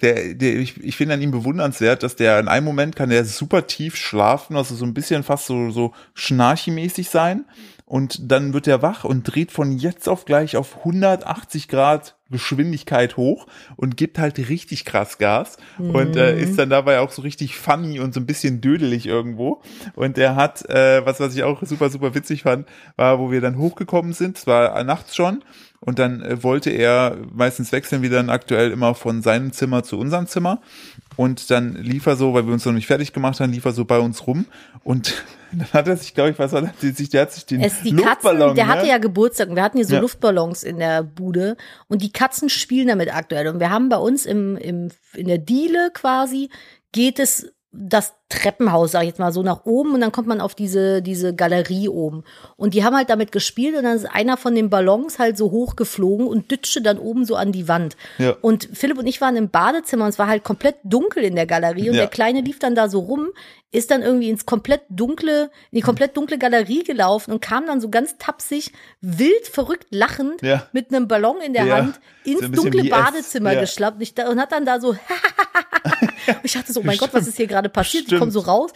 S1: der, der ich, ich finde an ihm bewundernswert, dass der in einem Moment kann der super tief schlafen, also so ein bisschen fast so so schnarchimäßig sein und dann wird er wach und dreht von jetzt auf gleich auf 180 Grad Geschwindigkeit hoch und gibt halt richtig krass Gas. Und äh, ist dann dabei auch so richtig funny und so ein bisschen dödelig irgendwo. Und er hat, äh, was, was ich auch super, super witzig fand, war, wo wir dann hochgekommen sind, es war nachts schon. Und dann äh, wollte er, meistens wechseln wir dann aktuell immer von seinem Zimmer zu unserem Zimmer. Und dann lief er so, weil wir uns noch nicht fertig gemacht haben, lief er so bei uns rum und dann hat er sich, glaube ich, was war das, der, sich- der hat sich den
S2: Es, die
S1: Luftballon,
S2: Katzen, der
S1: ne?
S2: hatte ja Geburtstag und wir hatten hier so
S1: Ja.
S2: Luftballons in der Bude und die Katzen spielen damit aktuell. Und wir haben bei uns im, im, in der Diele quasi, geht es das Treppenhaus, sag ich jetzt mal, so nach oben und dann kommt man auf diese, diese Galerie oben. Und die haben halt damit gespielt und dann ist einer von den Ballons halt so hochgeflogen und dütschte dann oben so an die Wand.
S1: Ja.
S2: Und Philipp und ich waren im Badezimmer und es war halt komplett dunkel in der Galerie und
S1: Ja.
S2: der Kleine lief dann da so rum, ist dann irgendwie ins komplett dunkle, in die komplett dunkle Galerie gelaufen und kam dann so ganz tapsig, wild, verrückt lachend
S1: Ja.
S2: mit einem Ballon in der. Hand ins
S1: So
S2: dunkle Badezimmer geschlappt und, ich, und hat dann da so und ich dachte so, oh mein Gott, was ist hier gerade passiert?
S1: Stimmt.
S2: Komme so raus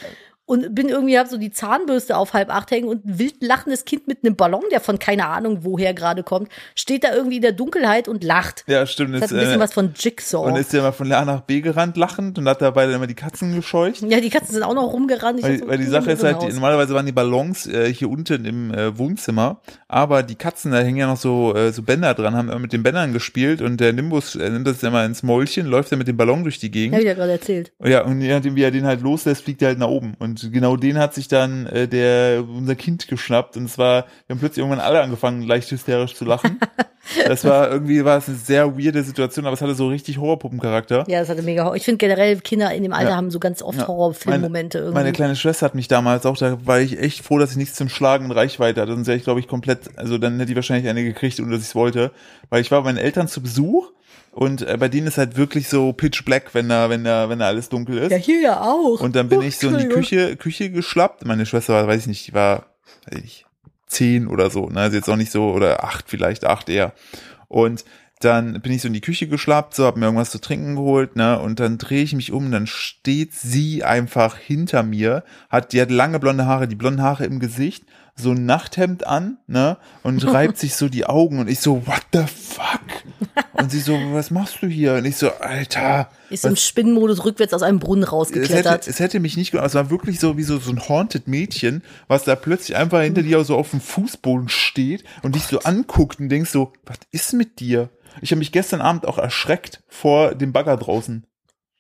S2: und bin irgendwie, hab so die Zahnbürste auf halb acht hängen und ein wild lachendes Kind mit einem Ballon, der von keine Ahnung woher gerade kommt, steht da irgendwie in der Dunkelheit und lacht.
S1: Ja, stimmt.
S2: Das
S1: Ist,
S2: hat ein bisschen
S1: äh,
S2: was von Jigsaw.
S1: und ist ja mal von A nach B gerannt lachend und hat dabei dann immer die Katzen gescheucht.
S2: ja, die Katzen sind auch noch rumgerannt.
S1: Weil,
S2: hab so
S1: weil die Sache ist halt, die, normalerweise waren die Ballons äh, hier unten im äh, Wohnzimmer, aber die Katzen, da hängen ja noch so, äh, so Bänder dran, haben immer mit den Bändern gespielt und der Nimbus nimmt das immer ins Mäulchen, läuft dann mit dem Ballon durch die
S2: Hab
S1: Gegend.
S2: ich ja gerade erzählt.
S1: Ja, und je nachdem, wie er den halt loslässt, fliegt er halt nach oben. Und genau den hat sich dann äh, der unser Kind geschnappt. Und es war, wir haben plötzlich irgendwann alle angefangen, leicht hysterisch zu lachen. das war irgendwie, war es eine sehr weirde Situation, aber es hatte so richtig Horrorpuppencharakter.
S2: Ja, das hatte mega Horror. Ich finde generell, Kinder in dem Alter
S1: Ja.
S2: haben so ganz oft
S1: Ja.
S2: Horrorfilmmomente irgendwie.
S1: Meine kleine Schwester hat mich damals auch, da war ich echt froh, dass ich nichts zum Schlagen in Reichweite hatte. Sonst wäre ich, glaube ich, komplett, also dann hätte ich wahrscheinlich eine gekriegt, ohne dass ich es wollte. Weil ich war bei meinen Eltern zu Besuch und äh, bei denen ist halt wirklich so pitch black, wenn da, wenn da, wenn da alles dunkel ist.
S2: ja, hier ja auch.
S1: Und dann bin
S2: Oh,
S1: ich so in die. Küche, Küche geschlappt. Meine Schwester war, weiß ich nicht, die war, weiß ich, zehn oder so, ne, also jetzt auch nicht so, oder acht vielleicht, acht eher. Und dann bin ich so in die Küche geschlappt, so, hab mir irgendwas zu trinken geholt, ne, und dann drehe ich mich um, dann steht sie einfach hinter mir, hat, die hat lange blonde Haare, die blonden Haare im Gesicht, so ein Nachthemd an, ne, und reibt sich so die Augen und ich so, what the fuck? Und sie so, was machst du hier? Und ich so, Alter,
S2: Ist im Spinnenmodus rückwärts aus einem Brunnen
S1: es hätte,
S2: rausgeklettert.
S1: es hätte mich nicht ge- es war wirklich so wie so, so ein haunted Mädchen, was da plötzlich einfach hinter dir so auf dem Fußboden steht und dich so anguckt und denkst so, was ist mit dir? Ich habe mich gestern Abend auch erschreckt vor dem Bagger draußen,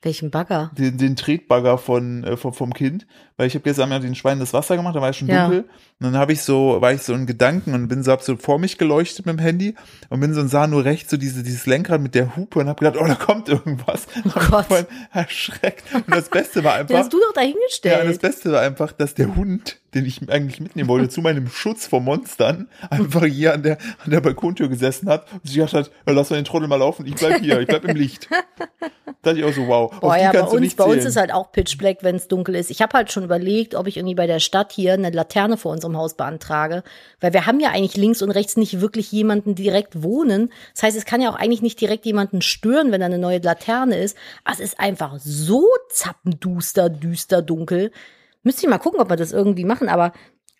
S2: Welchen Bagger?
S1: den, den Tretbagger von, äh, vom, vom Kind, weil ich habe gestern Abend den Schweinen das Wasser gemacht, da war es schon
S2: Ja.
S1: dunkel und dann habe ich so, war ich so in Gedanken und bin so, hab so vor mich geleuchtet mit dem Handy und bin so und sah nur rechts so diese, dieses Lenkrad mit der Hupe und habe gedacht, oh, da kommt irgendwas. Oh
S2: Gott.
S1: voll erschreckt. Und das Beste war einfach,
S2: hast du doch
S1: ja, das
S2: dahingestellt.
S1: Beste war einfach, dass der Hund, den ich eigentlich mitnehmen wollte, zu meinem Schutz vor Monstern, einfach hier an der, an der Balkontür gesessen hat und sich gedacht hat, ja, lass mal den Trottel mal laufen, ich bleib hier, ich bleib im Licht. Da dachte ich auch so, wow,
S2: Boah,
S1: auf die
S2: ja, bei
S1: kannst du
S2: uns, bei uns ist halt auch Pitch Black, wenn es dunkel ist. Ich habe halt schon überlegt, ob ich irgendwie bei der Stadt hier eine Laterne vor unserem Haus beantrage, weil wir haben ja eigentlich links und rechts nicht wirklich jemanden direkt wohnen. Das heißt, es kann ja auch eigentlich nicht direkt jemanden stören, wenn da eine neue Laterne ist. Aber es ist einfach so zappenduster, düster, dunkel. Müsste ich mal gucken, ob wir das irgendwie machen, aber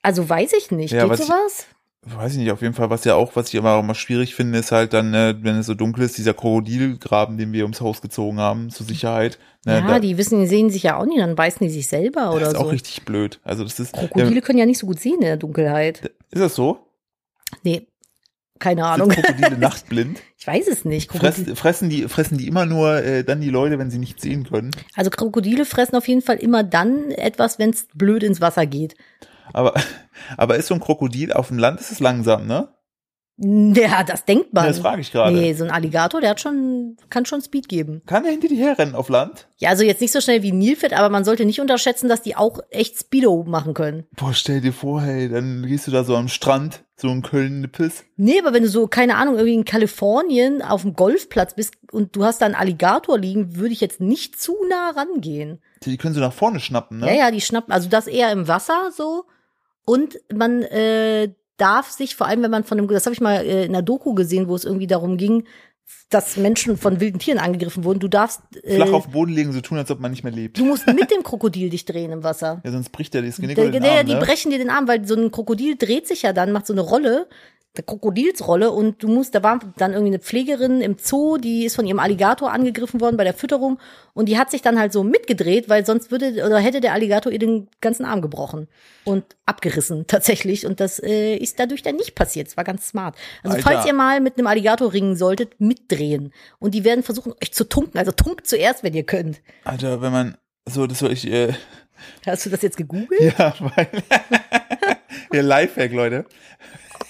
S2: also weiß ich nicht.
S1: Ja,
S2: Geht
S1: was ich-
S2: sowas?
S1: Weiß ich nicht, auf jeden Fall, was ja auch, was ich immer auch mal schwierig finde, ist halt dann, äh, wenn es so dunkel ist, dieser Krokodilgraben, den wir ums Haus gezogen haben, zur Sicherheit. Ne,
S2: ja,
S1: da,
S2: die wissen, die sehen sich ja auch nicht, dann beißen die sich selber
S1: das
S2: oder
S1: ist auch
S2: so.
S1: richtig blöd. Also das ist,
S2: Krokodile können ja nicht so gut sehen in der Dunkelheit.
S1: ist das so?
S2: Nee, keine
S1: Sind
S2: Ahnung.
S1: Krokodile nachtblind?
S2: Ich weiß es nicht. Krokodil
S1: Fress, fressen die, fressen die immer nur äh, dann die Leute, wenn sie nicht sehen können?
S2: also Krokodile fressen auf jeden Fall immer dann etwas, wenn es blöd ins Wasser geht.
S1: Aber, aber ist so ein Krokodil auf dem Land, ist es langsam, ne?
S2: Ja, das denkt man.
S1: Das frage ich gerade.
S2: Nee, so ein Alligator, der hat schon, kann schon Speed geben.
S1: Kann er hinter dir herrennen auf Land?
S2: Ja, also jetzt nicht so schnell wie Nilpferd, aber man sollte nicht unterschätzen, dass die auch echt Speedo machen können.
S1: Boah, stell dir vor, hey, dann gehst du da so am Strand, so in Köln-Nippes.
S2: Nee, aber wenn du so, keine Ahnung, irgendwie in Kalifornien auf dem Golfplatz bist und du hast da einen Alligator liegen, würde ich jetzt nicht zu nah rangehen.
S1: Die können so nach vorne schnappen, ne?
S2: Ja, ja, die schnappen, also das eher im Wasser so. Und man äh, darf sich, vor allem wenn man von einem, das habe ich mal äh, in einer Doku gesehen, wo es irgendwie darum ging, dass Menschen von wilden Tieren angegriffen wurden. Du darfst, äh,
S1: Flach auf den Boden legen, so tun, als ob man nicht mehr lebt.
S2: du musst mit dem Krokodil dich drehen im Wasser.
S1: Ja, sonst bricht er das Genick
S2: Der,
S1: oder den
S2: der,
S1: Arm,
S2: die
S1: ne?
S2: brechen dir den Arm, weil so ein Krokodil dreht sich ja dann, macht so eine Rolle, eine Krokodilsrolle und du musst, da war dann irgendwie eine Pflegerin im Zoo, die ist von ihrem Alligator angegriffen worden bei der Fütterung und die hat sich dann halt so mitgedreht, weil sonst würde oder hätte der Alligator ihr den ganzen Arm gebrochen und abgerissen tatsächlich und das äh, ist dadurch dann nicht passiert. Es war ganz smart. Also
S1: Alter.
S2: falls ihr mal mit einem Alligator ringen solltet, mitdrehen und die werden versuchen euch zu tunken, also tunkt zuerst, wenn ihr könnt.
S1: Alter, wenn man, so, das soll ich, äh,
S2: Hast du das jetzt gegoogelt?
S1: ja, weil, ja, Lifehack, Leute.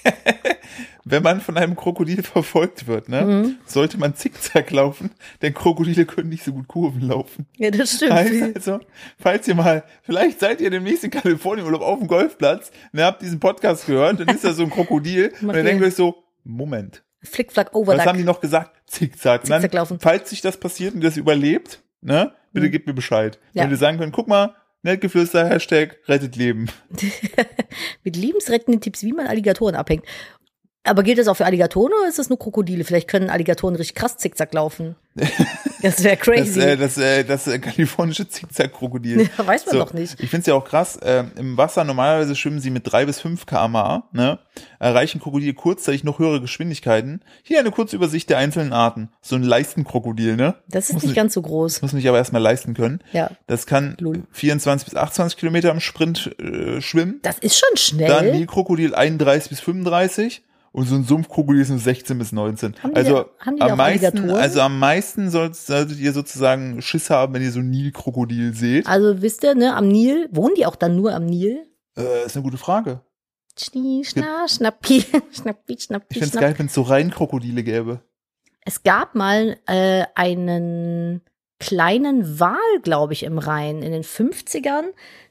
S1: Wenn man von einem Krokodil verfolgt wird, ne,
S2: Mhm.
S1: sollte man zickzack laufen, denn Krokodile können nicht so gut Kurven laufen.
S2: Ja, das stimmt.
S1: Heißt also, falls ihr mal, vielleicht seid ihr demnächst in Kalifornien Urlaub auf dem Golfplatz, und ihr habt diesen Podcast gehört, dann ist da so ein Krokodil und dann denkt ihr euch so, Moment,
S2: Flickflack
S1: was
S2: Overduck.
S1: haben die noch gesagt? Zickzack. Und dann,
S2: Zickzack laufen.
S1: falls sich das passiert und das überlebt, ne, bitte
S2: Mhm.
S1: gebt mir Bescheid.
S2: Ja.
S1: Wenn wir sagen können, guck mal, Nettgeflüster, Hashtag, rettet Leben.
S2: Mit liebensrettenden Tipps, wie man Alligatoren abhängt. Aber gilt das auch für Alligatoren oder ist das nur Krokodile? Vielleicht können Alligatoren richtig krass zickzack laufen. Das wäre
S1: Das,
S2: crazy.
S1: äh, das, äh, das äh, kalifornische Zickzack-Krokodil.
S2: Ja, weiß man
S1: So,
S2: doch nicht.
S1: Ich finde es ja auch krass, äh, im Wasser normalerweise schwimmen sie mit drei bis fünf kmh, ne? Erreichen Krokodile kurzzeitig noch höhere Geschwindigkeiten. Hier eine kurze Übersicht der einzelnen Arten. So ein Leistenkrokodil, ne?
S2: Das ist
S1: muss
S2: nicht
S1: nicht-
S2: ganz so groß.
S1: Muss nicht aber erstmal leisten können.
S2: Ja.
S1: Das kann
S2: Lul.
S1: 24 bis 28 Kilometer im Sprint äh, schwimmen.
S2: Das ist schon schnell.
S1: Dann Nilkrokodil 31 bis 35 und so ein Sumpfkrokodil ist nur 16 bis 19.
S2: Haben die-
S1: also
S2: die auch
S1: am meisten, also am meisten sollt, solltet ihr sozusagen Schiss haben, wenn ihr so ein Nilkrokodil seht.
S2: also wisst ihr, ne, am Nil, wohnen die auch dann nur am Nil?
S1: Äh, ist eine gute Frage.
S2: Schnie, schna, schnappi, schnappi,
S1: Ich
S2: schnappi,
S1: find's
S2: schnapp.
S1: geil, wenn es so rein Krokodile gäbe.
S2: Es gab mal äh, einen kleinen Wal, glaube ich, im Rhein in den 50ern.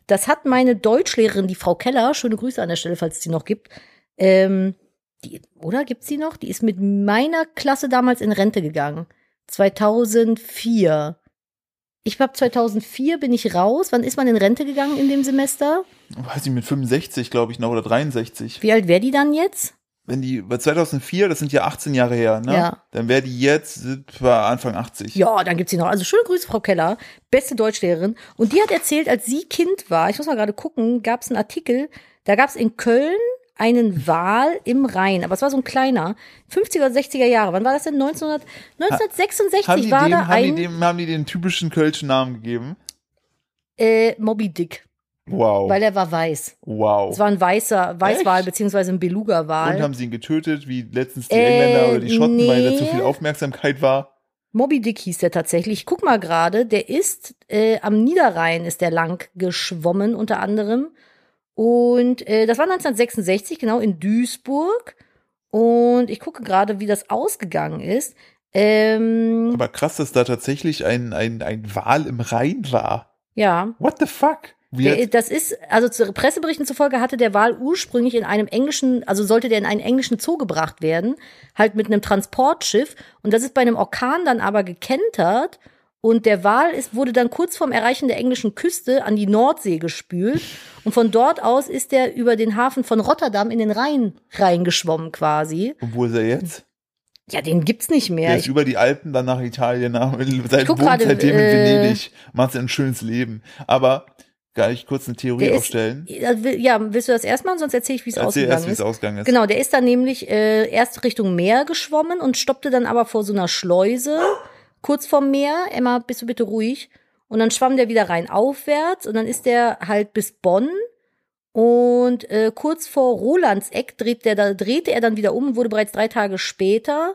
S2: Das hat meine Deutschlehrerin, die Frau Keller, schöne Grüße an der Stelle, falls es die noch gibt. Ähm, die, oder gibt's die noch? Die ist mit meiner Klasse damals in Rente gegangen. 2004. Ich glaube, 2004 bin ich raus. Wann ist man in Rente gegangen in dem Semester?
S1: Weiß ich, mit 65, glaube ich, noch, oder 63.
S2: Wie alt wäre die dann jetzt?
S1: Wenn die, bei 2004, das sind ja 18 Jahre her, ne?
S2: Ja.
S1: Dann wäre die jetzt Anfang 80.
S2: Ja, dann gibt's sie noch. Also schöne Grüße, Frau Keller, beste Deutschlehrerin. Und die hat erzählt, als sie Kind war, ich muss mal gerade gucken, gab's einen Artikel, da gab's in Köln einen Wal im Rhein, aber es war so ein kleiner, 50er, 60er Jahre. Wann war das denn? 1900, 1966
S1: Haben die,
S2: war
S1: dem,
S2: da
S1: haben,
S2: ein
S1: die dem, haben die den typischen kölschen Namen gegeben?
S2: äh, Moby Dick,
S1: Wow.
S2: weil er war weiß.
S1: wow.
S2: Es war ein weißer Weißwal beziehungsweise ein
S1: Und
S2: Beluga-Wal.
S1: haben sie ihn getötet, wie letztens die
S2: Äh,
S1: Engländer oder die Schotten, weil da zu
S2: nee.
S1: viel Aufmerksamkeit war?
S2: Moby Dick hieß der tatsächlich. Ich guck mal gerade, der ist äh, am Niederrhein ist der lang geschwommen unter anderem. Und äh, das war 1966, genau, in Duisburg. Und ich gucke gerade, wie das ausgegangen ist. Ähm,
S1: Aber krass, dass da tatsächlich ein, ein, ein Wal im Rhein war.
S2: ja.
S1: What the fuck? Wie
S2: Der,
S1: hat,
S2: das ist, also zu Presseberichten zufolge hatte der Wal ursprünglich in einem englischen, also sollte der in einen englischen Zoo gebracht werden, halt mit einem Transportschiff. Und das ist bei einem Orkan dann aber gekentert. Und der Wal ist, wurde dann kurz vorm Erreichen der englischen Küste an die Nordsee gespült. Und von dort aus ist er über den Hafen von Rotterdam in den Rhein reingeschwommen quasi.
S1: und wo ist er jetzt?
S2: Ja, den gibt's nicht mehr.
S1: Der
S2: Ich,
S1: ist über die Alpen dann nach Italien, nach, seit
S2: guck
S1: wohnt
S2: gerade,
S1: seitdem in
S2: äh,
S1: Venedig, macht ein schönes Leben. Aber kann ich kurz eine Theorie
S2: ist,
S1: aufstellen?
S2: ja, will- ja, willst du das erst machen? Sonst erzähle ich, wie es
S1: Erzähl
S2: ausgegangen
S1: erst, wie
S2: ist.
S1: es ausgegangen ist.
S2: Genau, der ist dann nämlich äh, erst Richtung Meer geschwommen und stoppte dann aber vor so einer Schleuse kurz vorm Meer. Emma, bist du bitte ruhig? Und dann schwamm der wieder rein aufwärts und dann ist der halt bis Bonn. Und äh, kurz vor Rolandseck dreht der, da drehte er dann wieder um und wurde bereits drei Tage später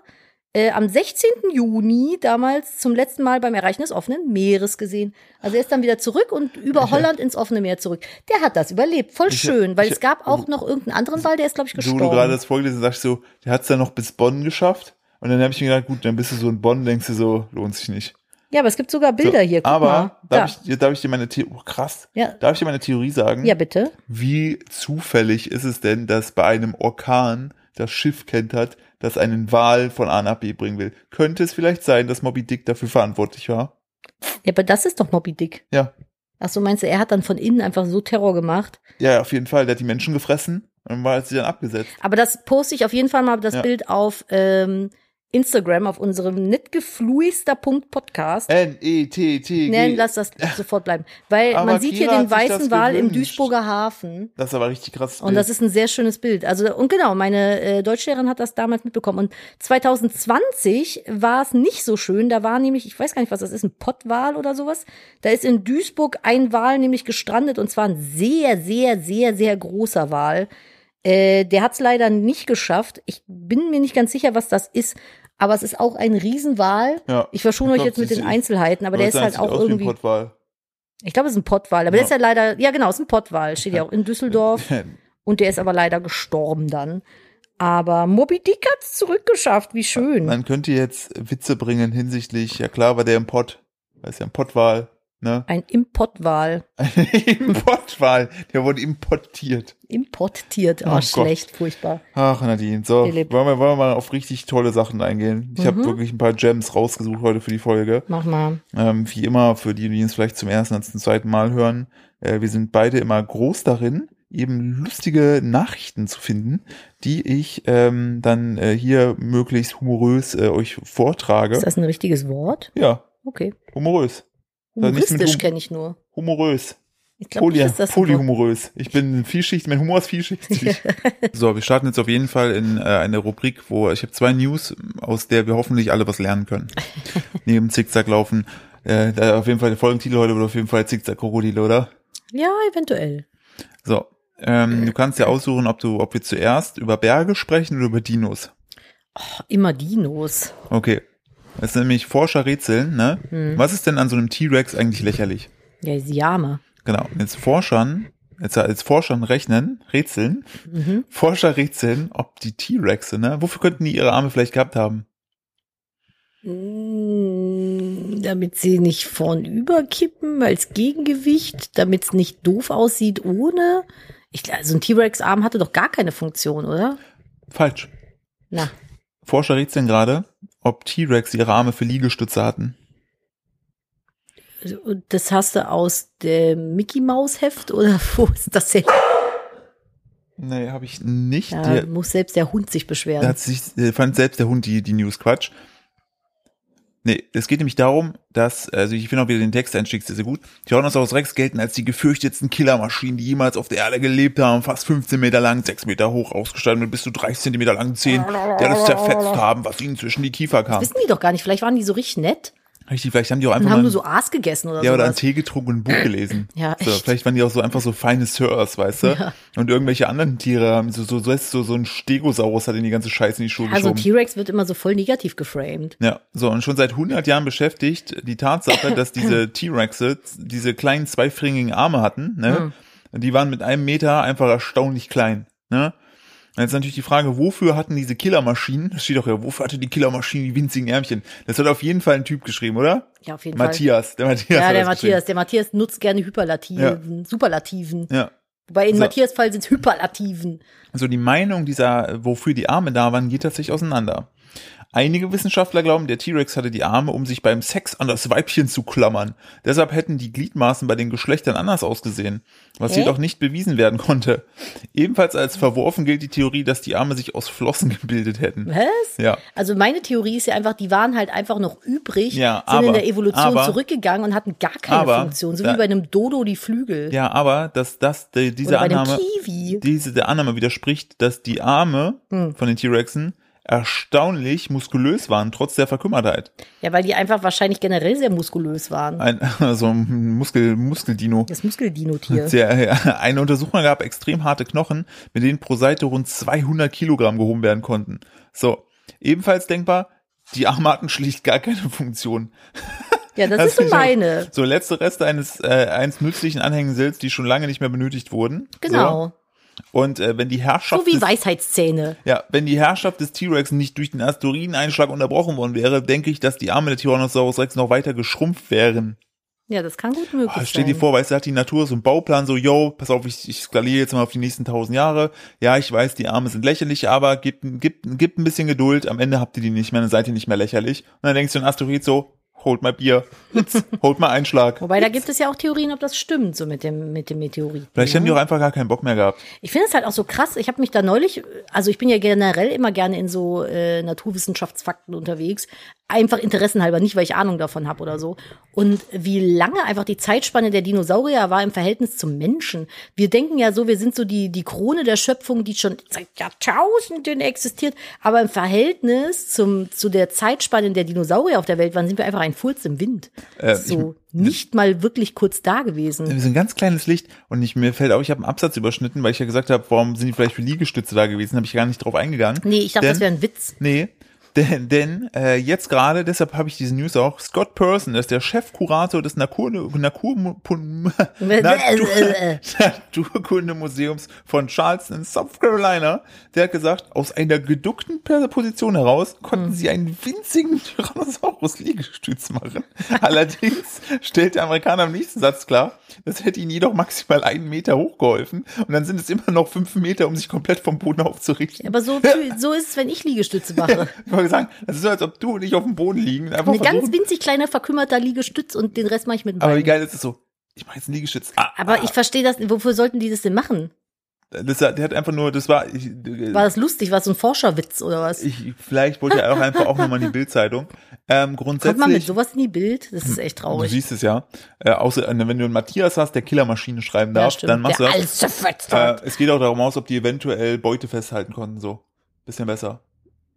S2: äh, am 16. Juni damals zum letzten Mal beim Erreichen des offenen Meeres gesehen. Also er ist dann wieder zurück und über Holland ins offene Meer zurück. Der hat das überlebt. Voll schön, weil
S1: ich-
S2: es gab auch noch irgendeinen anderen Wal, der ist, glaube ich, gestorben.
S1: wo du gerade das vorgelesen sagst du so, der hat es dann noch bis Bonn geschafft. Und dann habe ich mir gedacht, gut, dann bist du so in Bonn, denkst du so, lohnt sich nicht.
S2: Ja, aber es gibt sogar Bilder
S1: so,
S2: hier. Guck
S1: aber
S2: mal.
S1: darf,
S2: Da.
S1: ich, darf ich dir meine Theorie, oh, krass,
S2: Ja.
S1: darf ich dir meine Theorie sagen?
S2: ja, bitte.
S1: Wie zufällig ist es denn, dass bei einem Orkan das Schiff kentert, das einen Wal von A nach B bringen will? Könnte es vielleicht sein, dass Moby Dick dafür verantwortlich war?
S2: Ja, aber das ist doch Moby Dick.
S1: Ja.
S2: Ach so, meinst du, er hat dann von innen einfach so Terror gemacht?
S1: Ja, auf jeden Fall. Der hat die Menschen gefressen und war sie dann abgesetzt.
S2: Aber das poste ich auf jeden Fall mal das
S1: Ja.
S2: Bild auf ähm, Instagram auf unserem netgefluester.podcast.
S1: N-E-T-T-G.
S2: Nein, lass das sofort bleiben. Weil
S1: Aber
S2: man sieht hier
S1: Kira
S2: den
S1: hat sich
S2: weißen Wal im. Duisburger Hafen.
S1: Das ist aber richtig krass.
S2: Und das ist ein sehr schönes Bild. Also, und genau, meine äh, Deutschlehrerin hat das damals mitbekommen. Und 2020 war es nicht so schön. Da war nämlich, ich weiß gar nicht, was das ist, ein Pottwal oder sowas. Da ist in Duisburg ein Wal nämlich gestrandet und zwar ein sehr, sehr, sehr, sehr großer Wal. Äh, der hat es leider nicht geschafft. Ich bin mir nicht ganz sicher, was das ist. Aber es ist auch ein Riesenwal.
S1: Ja.
S2: Ich verschone
S1: Ich
S2: euch jetzt mit den Einzelheiten, aber der ist halt auch irgendwie.
S1: Pottwal.
S2: Ich glaube, es ist ein Pottwal, aber der
S1: Ja.
S2: ist ja leider, ja genau, es ist ein Pottwal, steht ja auch in Düsseldorf. Und der ist aber leider gestorben dann. Aber Moby Dick hat's zurückgeschafft, wie schön.
S1: Man könnte jetzt Witze bringen hinsichtlich, ja klar war der im Pott. Das ist ja ein Pottwal, ne?
S2: Ein Importwal.
S1: Ein Importwal, der wurde importiert.
S2: Importiert. Oh,
S1: Oh Gott.
S2: schlecht, furchtbar.
S1: Ach, Nadine, so, wollen wir, wollen wir mal auf richtig tolle Sachen eingehen. Ich habe
S2: Mhm.
S1: wirklich ein paar Gems rausgesucht heute für die Folge.
S2: Mach mal.
S1: Ähm, wie immer, für die, die uns vielleicht zum ersten und zum zweiten Mal hören, äh, wir sind beide immer groß darin, eben lustige Nachrichten zu finden, die ich ähm, dann äh, hier möglichst humorös äh, euch vortrage.
S2: Ist das ein richtiges Wort?
S1: ja,
S2: Okay.
S1: humorös.
S2: Humoristisch
S1: Hum-
S2: kenne ich nur.
S1: Humorös.
S2: Ich glaube
S1: Poly
S2: dass das
S1: polyhumorös. Ich bin vielschichtig, mein Humor ist vielschichtig. so, wir starten jetzt auf jeden Fall in äh, eine Rubrik, wo ich habe zwei News, aus der wir hoffentlich alle was lernen können. Neben Zickzack laufen. Äh, da auf jeden Fall der Folgentitel heute wird auf jeden Fall Zickzack Krokodil, oder?
S2: Ja, eventuell.
S1: So, ähm, du kannst ja aussuchen, ob du, ob wir zuerst über Berge sprechen oder über Dinos.
S2: Oh, immer Dinos.
S1: Okay. Das sind nämlich Forscher rätseln, ne?
S2: Hm.
S1: Was ist denn an so einem T-Rex eigentlich lächerlich?
S2: Ja, Siame.
S1: Genau. Und Jetzt Forschern, jetzt als Forschern rechnen, rätseln,
S2: Mhm.
S1: Forscher rätseln, ob die T-Rexe, ne? Wofür könnten die ihre Arme vielleicht gehabt haben?
S2: Mm, Damit sie nicht vornüber kippen als Gegengewicht, damit es nicht doof aussieht ohne. Ich, also ein T-Rex-Arm hatte doch gar keine Funktion, oder?
S1: Falsch.
S2: Na,
S1: Forscher rätseln gerade, ob T-Rex ihre Arme für Liegestütze hatten.
S2: und das hast du aus dem Mickey Maus Heft oder wo ist das denn?
S1: Nee, habe ich nicht.
S2: Da
S1: Der,
S2: muss selbst der Hund sich
S1: da
S2: beschweren.
S1: hat sich, äh, fand selbst der Hund die, die News Quatsch. Nee, es geht nämlich darum, dass, also ich finde auch wieder den Texteinstieg sehr, sehr gut. Tyrannosaurus Rex gelten als die gefürchtetsten Killermaschinen, die jemals auf der Erde gelebt haben. Fast 15 Meter lang, 6 Meter hoch, ausgestattet mit bis zu 30 Zentimeter langen Zähnen, die alles zerfetzt haben, was ihnen zwischen die Kiefer kam.
S2: Wissen die doch gar nicht. Vielleicht waren die so richtig nett
S1: Richtig, vielleicht haben die auch
S2: und
S1: einfach
S2: haben
S1: mal
S2: nur so Aas gegessen oder
S1: ja, oder einen
S2: sowas.
S1: Tee getrunken und ein Buch gelesen.
S2: Ja,
S1: so,
S2: echt.
S1: vielleicht waren die auch so einfach so feine Sirs, weißt du?
S2: Ja.
S1: Und irgendwelche anderen Tiere haben so, so, so, so, so ein Stegosaurus hat in die ganze Scheiße in die Schuhe
S2: Also
S1: geschoben.
S2: T-Rex wird immer so voll negativ geframed.
S1: Ja, so und schon seit 100 Jahren beschäftigt die Tatsache, dass diese T-Rexe diese kleinen zweifingigen Arme hatten, ne? Und die waren mit einem Meter einfach erstaunlich klein, ne? Und jetzt natürlich die Frage, wofür hatten diese Killermaschinen, das steht doch ja, wofür hatte die Killermaschine die winzigen Ärmchen? Das hat auf jeden Fall ein Typ geschrieben, oder?
S2: Ja, auf jeden Fall.
S1: Matthias, der Matthias.
S2: Ja, der Matthias. Der Matthias nutzt gerne Hyperlativen, Superlativen.
S1: geschrieben. Ja.
S2: Wobei in
S1: So.
S2: Matthias Fall sind es Hyperlativen.
S1: Also die Meinung dieser, wofür die Arme da waren, geht tatsächlich auseinander. Einige Wissenschaftler glauben, der T-Rex hatte die Arme, um sich beim Sex an das Weibchen zu klammern. Deshalb hätten die Gliedmaßen bei den Geschlechtern anders ausgesehen, was jedoch nicht bewiesen werden konnte. Ebenfalls als verworfen gilt die Theorie, dass die Arme sich aus Flossen gebildet hätten.
S2: Was?
S1: Ja.
S2: Also meine Theorie ist ja einfach, die waren halt einfach noch übrig,
S1: Ja,
S2: sind
S1: aber-
S2: in der Evolution
S1: aber-
S2: zurückgegangen und hatten gar keine
S1: aber-
S2: Funktion, so
S1: ja.
S2: wie bei einem Dodo die Flügel.
S1: Ja, aber dass das die, diese Annahme, diese der Annahme widerspricht, dass die Arme
S2: Hm.
S1: von den T-Rexen erstaunlich muskulös waren, trotz der Verkümmertheit.
S2: Ja, weil die einfach wahrscheinlich generell sehr muskulös waren.
S1: Ein, so ein Muskel, Muskeldino.
S2: Das Muskeldino-Tier.
S1: Ja, eine Untersuchung gab extrem harte Knochen, mit denen pro Seite rund 200 Kilogramm gehoben werden konnten. So, ebenfalls denkbar, die Arme hatten schlicht gar keine Funktion.
S2: Ja, das,
S1: Das
S2: ist so meine.
S1: So letzte Reste eines, äh, eines nützlichen Anhängesels, die schon lange nicht mehr benötigt wurden.
S2: Genau.
S1: So. Und äh, wenn die Herrschaft
S2: So wie
S1: des,
S2: Weisheitszähne.
S1: ja, wenn die Herrschaft des T-Rex nicht durch den Asteroideneinschlag unterbrochen worden wäre, denke ich, dass die Arme der Tyrannosaurus Rex noch weiter geschrumpft wären.
S2: Ja, das kann gut möglich sein.
S1: stell dir vor, weißt du, hat die Natur so einen Bauplan, so, yo, pass auf, ich, ich skaliere jetzt mal auf die nächsten tausend Jahre. Ja, ich weiß, die Arme sind lächerlich, aber gib, gib, gib ein bisschen Geduld, am Ende habt ihr die nicht mehr, dann seid ihr nicht mehr lächerlich. Und dann denkst du ein Asteroid so, holt mal Bier. Jetzt, holt mal Einschlag.
S2: Wobei, da gibt es ja auch Theorien, ob das stimmt, so mit dem, mit dem Meteorit.
S1: Vielleicht haben die auch einfach gar keinen Bock mehr gehabt.
S2: Ich finde es halt auch so krass. Ich habe mich da neulich, also ich bin ja generell immer gerne in so äh, Naturwissenschaftsfakten unterwegs. Einfach interessenhalber, nicht weil ich Ahnung davon habe oder so. Und wie lange einfach die Zeitspanne der Dinosaurier war im Verhältnis zum Menschen. Wir denken ja so, wir sind so die, die Krone der Schöpfung, die schon seit Jahrtausenden existiert. Aber im Verhältnis zum, zu der Zeitspanne der Dinosaurier auf der Welt waren, sind wir einfach ein Furz im Wind.
S1: Äh,
S2: so nicht mal wirklich kurz da gewesen.
S1: Wir sind ein ganz kleines Licht und ich, mir fällt auch, ich habe einen Absatz überschnitten, weil ich ja gesagt habe, warum sind die vielleicht für Liegestütze da gewesen, habe ich gar nicht drauf eingegangen.
S2: Nee, ich dachte,
S1: Denn-
S2: das wäre ein Witz.
S1: Nee, denn, denn äh, jetzt gerade, deshalb habe ich diese News auch, Scott Person ist der Chefkurator des Natur, Natur, Natur, Naturkundemuseums von Charleston, South Carolina. Der hat gesagt, aus einer geduckten Position heraus konnten sie einen winzigen Tyrannosaurus Liegestütz machen. Allerdings stellt der Amerikaner im nächsten Satz klar, das hätte ihnen jedoch maximal einen Meter hochgeholfen und dann sind es immer noch fünf Meter, um sich komplett vom Boden aufzurichten.
S2: Aber so, so ist es, wenn ich Liegestütze mache.
S1: Wollte sagen, das ist so, als ob du und ich auf dem Boden liegen. Einfach
S2: Ein ganz winzig kleiner verkümmerter Liegestütz und den Rest mache ich mit dem
S1: aber wie
S2: Bein.
S1: geil ist es so? Ich mache jetzt einen Liegestütz. Ah,
S2: Aber ich verstehe das, wofür sollten die das denn machen?
S1: das, der hat einfach nur, das war, ich,
S2: War das lustig? War das so ein Forscherwitz oder was?
S1: ich vielleicht wollte er auch einfach auch nochmal in die Bildzeitung. Ähm,
S2: Kommt man mit
S1: grundsätzlich,
S2: sowas in die Bild? Das ist echt
S1: du
S2: traurig.
S1: siehst es ja, äh, außer äh, wenn du einen Matthias hast, der Killermaschine schreiben
S2: Ja,
S1: darf,
S2: stimmt.
S1: dann machst du
S2: der
S1: das.
S2: alles zerfetzt
S1: Äh, es geht auch darum aus, ob die eventuell Beute festhalten konnten, so. Bisschen besser.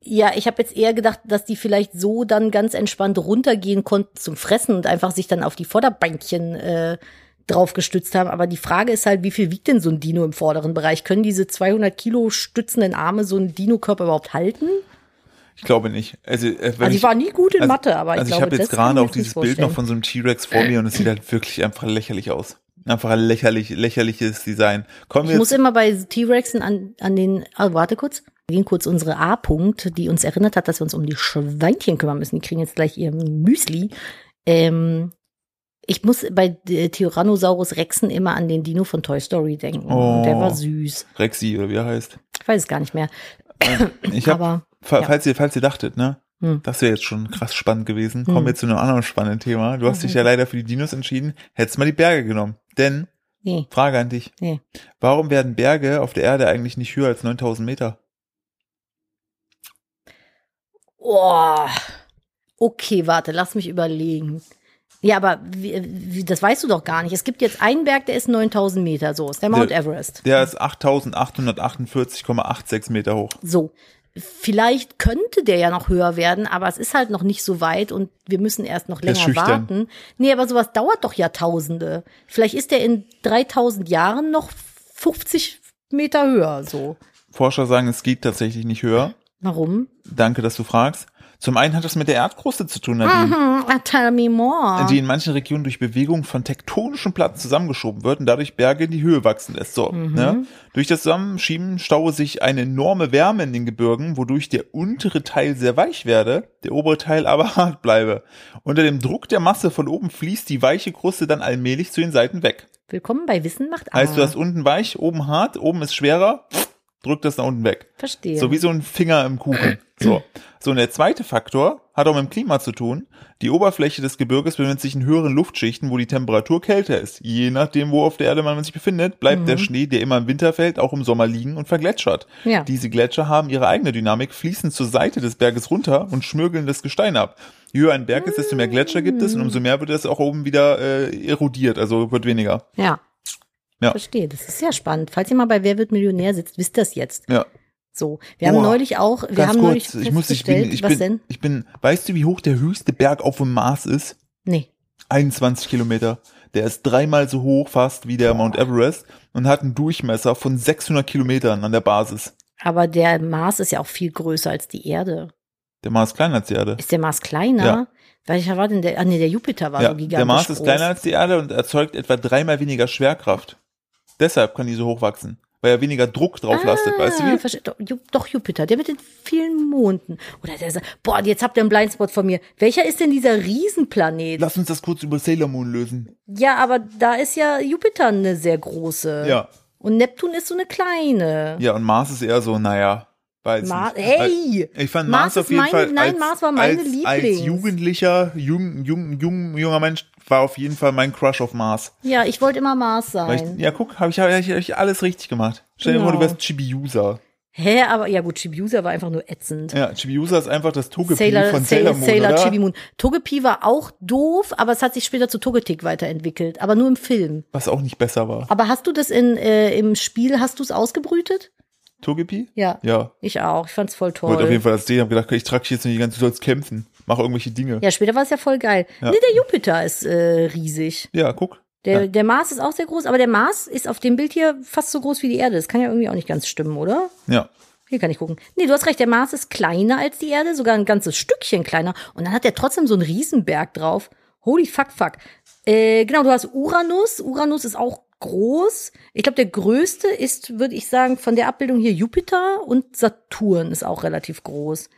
S2: Ja, ich habe jetzt eher gedacht, dass die vielleicht so dann ganz entspannt runtergehen konnten zum Fressen und einfach sich dann auf die Vorderbeinchen äh, drauf gestützt haben. Aber die Frage ist halt, wie viel wiegt denn so ein Dino im vorderen Bereich? Können diese 200 Kilo stützenden Arme so einen Dino-Körper überhaupt halten?
S1: Ich glaube nicht. Also, äh,
S2: Also
S1: ich,
S2: ich war nie gut in
S1: also,
S2: Mathe, aber ich
S1: also ich
S2: glaube,
S1: habe jetzt gerade
S2: ich
S1: auch dieses Bild noch von so einem T-Rex vor mir und es sieht halt wirklich einfach lächerlich aus. Einfach ein lächerlich, lächerliches Design. Kommen
S2: Ich muss
S1: jetzt,
S2: immer bei T-Rexen an, an den, ah, warte kurz. Wir gehen kurz unsere A-Punkt, die uns erinnert hat, dass wir uns um die Schweinchen kümmern müssen. Die kriegen jetzt gleich ihr Müsli. Ähm, ich muss bei äh, Tyrannosaurus Rexen immer an den Dino von Toy Story denken.
S1: Oh.
S2: Der war süß.
S1: Rexy oder wie er heißt.
S2: Ich weiß es gar nicht mehr.
S1: Ich habe,
S2: Aber ja.
S1: falls ihr, falls ihr dachtet, ne?
S2: Hm.
S1: Das wäre jetzt schon krass spannend gewesen. Kommen
S2: Hm.
S1: wir zu einem anderen spannenden Thema. Du hast dich ja leider für die Dinos entschieden. Hättest mal die Berge genommen. Denn,
S2: nee,
S1: Frage an dich.
S2: nee.
S1: Warum werden Berge auf der Erde eigentlich nicht höher als 9000 Meter?
S2: Oh. Okay, warte, lass mich überlegen. Ja, aber wie, wie, das weißt du doch gar nicht. Es gibt jetzt einen Berg, der ist 9000 Meter, so ist der Mount
S1: Der-
S2: Everest.
S1: Der ist 8848,86 Meter hoch.
S2: So. Vielleicht könnte der ja noch höher werden, aber es ist halt noch nicht so weit und wir müssen erst noch länger warten. Nee, aber sowas dauert doch Jahrtausende. Vielleicht ist der in 3000 Jahren noch 50 Meter höher, so.
S1: Forscher sagen, es geht tatsächlich nicht höher.
S2: Warum?
S1: Danke, dass du fragst. Zum einen hat das mit der Erdkruste zu tun, Nadine.
S2: Hm, tell me more.
S1: die in manchen Regionen durch Bewegung von tektonischen Platten zusammengeschoben wird und dadurch Berge in die Höhe wachsen lässt. So, ne? Durch das Zusammenschieben staue sich eine enorme Wärme in den Gebirgen, wodurch der untere Teil sehr weich werde, der obere Teil aber hart bleibe. Unter dem Druck der Masse von oben fließt die weiche Kruste dann allmählich zu den Seiten weg.
S2: Willkommen bei Wissen macht A.
S1: Heißt, du hast unten weich, oben hart, oben ist schwerer, drückt das nach unten weg.
S2: Verstehe.
S1: So wie so ein Finger im Kuchen. So. So, und der zweite Faktor hat auch mit dem Klima zu tun. Die Oberfläche des Gebirges befindet sich in höheren Luftschichten, wo die Temperatur kälter ist. Je nachdem, wo auf der Erde man sich befindet, bleibt der Schnee, der immer im Winter fällt, auch im Sommer liegen und vergletschert.
S2: Ja.
S1: Diese Gletscher haben ihre eigene Dynamik, fließen zur Seite des Berges runter und schmürgeln das Gestein ab. Je höher ein Berg ist, desto mehr Gletscher gibt es und umso mehr wird es auch oben wieder äh, erodiert, also wird weniger.
S2: Ja.
S1: Ja.
S2: Verstehe, das ist sehr spannend. Falls ihr mal bei Wer wird Millionär sitzt, wisst das jetzt.
S1: Ja.
S2: So, wir haben
S1: Boah,
S2: neulich auch, wir
S1: Ganz
S2: haben neulich
S1: kurz, ich muss, ich bin,
S2: festgestellt,
S1: ich
S2: was
S1: bin,
S2: denn?
S1: ich bin, weißt du, wie hoch der höchste Berg auf dem Mars ist?
S2: Nee.
S1: 21 Kilometer. Der ist dreimal so hoch fast wie der Mount Everest und hat einen Durchmesser von 600 Kilometern an der Basis.
S2: Aber der Mars ist ja auch viel größer als die Erde.
S1: Der Mars ist kleiner als die Erde.
S2: Ist der Mars kleiner?
S1: Ja.
S2: Welcher war denn der? Ah, nee, der Jupiter war
S1: Ja,
S2: so gigantisch
S1: der Mars ist
S2: groß.
S1: kleiner als die Erde und erzeugt etwa dreimal weniger Schwerkraft. Deshalb kann die so hoch wachsen, weil er weniger Druck drauf lastet, weißt du
S2: Ah,
S1: wie?
S2: verste- Doch, doch, Jupiter, der mit den vielen Monden. Oder der sagt, boah, jetzt habt ihr einen Blindspot von mir. Welcher ist denn dieser Riesenplanet?
S1: Lass uns das kurz über Sailor Moon lösen.
S2: Ja, aber da ist ja Jupiter eine sehr große.
S1: Ja.
S2: Und Neptun ist so eine kleine.
S1: Ja, und Mars ist eher so, naja, Weiß
S2: Ma
S1: nicht.
S2: hey!
S1: Ich fand
S2: Mars
S1: Mars, auf jeden
S2: meine-
S1: Fall
S2: nein,
S1: als,
S2: Mars war meine
S1: als,
S2: Lieblings.
S1: als Jugendlicher, jung, jung, jung, junger Mensch war auf jeden Fall mein Crush auf Mars.
S2: Ja, ich wollte immer Mars sein.
S1: ich, ja, guck, habe ich, hab ich, hab ich alles richtig gemacht. Stell dir vor, du
S2: Genau.
S1: wärst Chibiusa.
S2: Hä, aber ja gut, Chibiusa war einfach nur ätzend.
S1: Ja, Chibiusa ist einfach das Togepi
S2: Sailor,
S1: von
S2: Sailor,
S1: Sailor Moon,
S2: Sailor
S1: oder?
S2: Chibi Moon. Togepi war auch doof, aber es hat sich später zu Togetic weiterentwickelt, aber nur im Film.
S1: Was auch nicht besser war.
S2: Aber hast du das in, äh, im Spiel, hast du es ausgebrütet?
S1: Togepi?
S2: Ja.
S1: Ja.
S2: Ich auch, ich fand's voll
S1: Ich wollte auf
S2: toll.
S1: jeden Fall das sehen, hab gedacht, ich trage dich jetzt nicht die ganze Zeit, du sollst kämpfen. Mach irgendwelche Dinge.
S2: Ja, später war es ja voll geil.
S1: Ja.
S2: Nee, der Jupiter ist äh, riesig.
S1: Ja, guck.
S2: Der,
S1: Ja.
S2: der Mars ist auch sehr groß, aber der Mars ist auf dem Bild hier fast so groß wie die Erde. Das kann ja irgendwie auch nicht ganz stimmen, oder?
S1: Ja.
S2: Hier kann ich gucken. Nee, du hast recht, der Mars ist kleiner als die Erde, sogar ein ganzes Stückchen kleiner. Und dann hat er trotzdem so einen Riesenberg drauf. Holy fuck, fuck. Äh, genau, du hast Uranus. Uranus ist auch groß. Ich glaube, der größte ist, würde ich sagen, von der Abbildung hier Jupiter und Saturn ist auch relativ groß.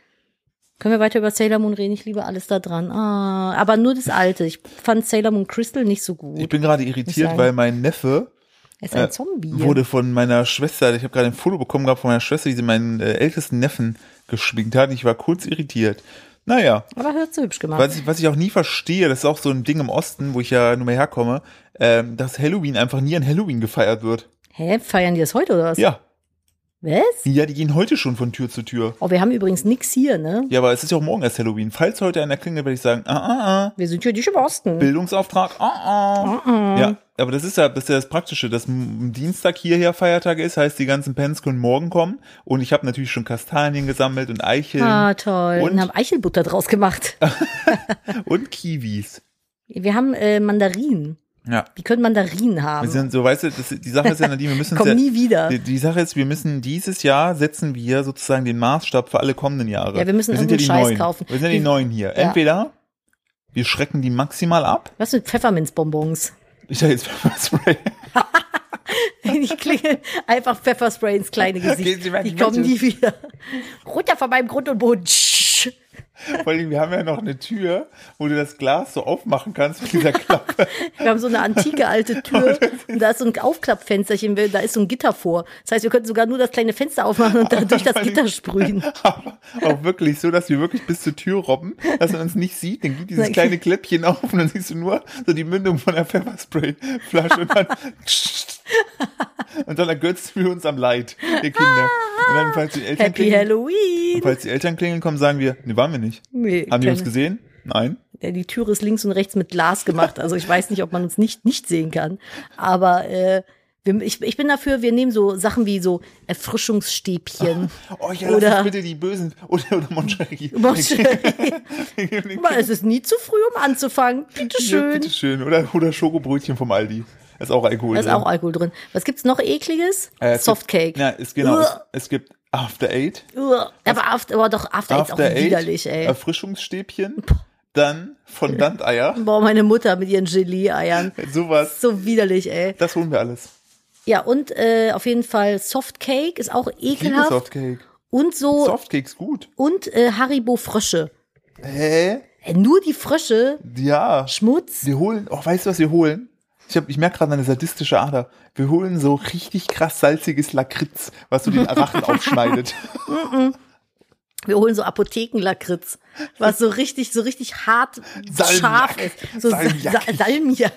S2: Können wir weiter über Sailor Moon reden? Ich liebe alles da dran. Ah, aber nur das Alte. Ich fand Sailor Moon Crystal nicht so
S1: Ich
S2: gut.
S1: bin gerade irritiert, weil mein Neffe
S2: Er ist ein
S1: äh,
S2: Zombie.
S1: wurde von meiner Schwester, ich habe gerade ein Foto bekommen gehabt von meiner Schwester, die sie meinen äh, ältesten Neffen geschminkt hat. Ich war kurz irritiert. Naja,
S2: aber hört so hübsch gemacht.
S1: was ich, was ich auch nie verstehe, das ist auch so ein Ding im Osten, wo ich ja nur mehr herkomme, ähm, dass Halloween einfach nie an Halloween gefeiert wird.
S2: Hä? Feiern die das heute oder was?
S1: Ja,
S2: Was?
S1: ja, die gehen heute schon von Tür zu Tür.
S2: Oh, wir haben übrigens nix hier, ne?
S1: Ja, aber es ist ja auch morgen erst Halloween. Falls heute einer klingelt, werde ich sagen, ah, ah, ah,
S2: Wir sind hier nicht im Osten.
S1: Bildungsauftrag, ah, ah.
S2: Ah,
S1: Ja, aber das ist ja, das ist ja das Praktische, dass Dienstag hierher Feiertag ist, heißt die ganzen Pens können morgen kommen und ich habe natürlich schon Kastanien gesammelt und Eicheln
S2: Ah, toll. Und,
S1: Und?
S2: haben Eichelbutter draus gemacht.
S1: und Kiwis.
S2: Wir haben äh, Mandarinen.
S1: Ja,
S2: Die können Mandarinen haben.
S1: wir sind so, weißt du, das, die Sache ist ja, Nadine, wir müssen
S2: Komm
S1: ja,
S2: nie wieder.
S1: die, die Sache ist, wir müssen dieses Jahr setzen wir sozusagen den Maßstab für alle kommenden Jahre.
S2: Ja, wir müssen
S1: sind ja die
S2: Scheiß
S1: Neuen.
S2: kaufen.
S1: Wir sind ja die
S2: Die-
S1: Neuen hier.
S2: Ja.
S1: Entweder wir schrecken die maximal ab.
S2: Was mit Pfefferminzbonbons?
S1: Ich sag jetzt Pfefferspray.
S2: Ich klingel einfach Pfefferspray ins kleine Gesicht. Die kommen nie wieder. Runter von meinem Grund und Boden.
S1: Vor allem, wir haben ja noch eine Tür, wo du das Glas so aufmachen kannst mit dieser Klappe.
S2: Wir haben so eine antike alte Tür und da ist so ein Aufklappfensterchen, da ist so ein Gitter vor. Das heißt, wir könnten sogar nur das kleine Fenster aufmachen und dann durch das Gitter sprühen.
S1: Aber auch wirklich so, dass wir wirklich bis zur Tür robben, dass man uns nicht sieht. Dann geht dieses kleine Kläppchen auf und dann siehst du nur so die Mündung von der Pfefferspray-Flasche und dann und dann ergötzen wir uns am Leid der Kinder. Und dann, falls die Eltern
S2: Happy
S1: klingeln,
S2: Halloween.
S1: falls die Eltern klingeln kommen, sagen wir, nee, waren wir nicht.
S2: Nee,
S1: Haben die uns gesehen? Nein.
S2: Ja, die Tür ist links und rechts mit Glas gemacht. Also ich weiß nicht, ob man uns nicht nicht sehen kann. Aber äh, ich, ich bin dafür, wir nehmen so Sachen wie so Erfrischungsstäbchen.
S1: Oh ja,
S2: Oder-
S1: bitte die Bösen. Oder, oder Moncherie.
S2: Mal, es ist nie zu früh, um anzufangen.
S1: Ja,
S2: Bitteschön.
S1: bitteschön. Oder, oder Schokobrötchen vom Aldi. Ist auch Alkohol
S2: Da ist
S1: drin.
S2: auch Alkohol drin. Was gibt's noch ekliges?
S1: Äh, es
S2: Softcake.
S1: Gibt, ja, es, genau. Es, es gibt After Eight.
S2: Aber, after, aber doch After Eight ist auch
S1: After
S2: widerlich, ey.
S1: Erfrischungsstäbchen. Dann Fondant-Eier.
S2: Boah, meine Mutter mit ihren Gelee-Eiern.
S1: Sowas.
S2: So widerlich, ey.
S1: Das holen wir alles.
S2: Ja, und äh, auf jeden Fall Softcake ist auch ekelhaft.
S1: Softcake.
S2: Und so,
S1: Softcake ist gut.
S2: und äh, Haribo Frösche.
S1: Hä?
S2: Äh, nur die Frösche,
S1: Ja.
S2: Schmutz.
S1: Wir holen, oh, weißt du, was wir holen? Ich, hab, ich merke gerade eine sadistische Ader. Wir holen so richtig krass salziges Lakritz, was so den Rachen aufschneidet.
S2: Wir holen so Apothekenlakritz, was so richtig, so richtig hart
S1: Salmiak.
S2: scharf ist. So
S1: Salmiak.
S2: Sa Salmiak.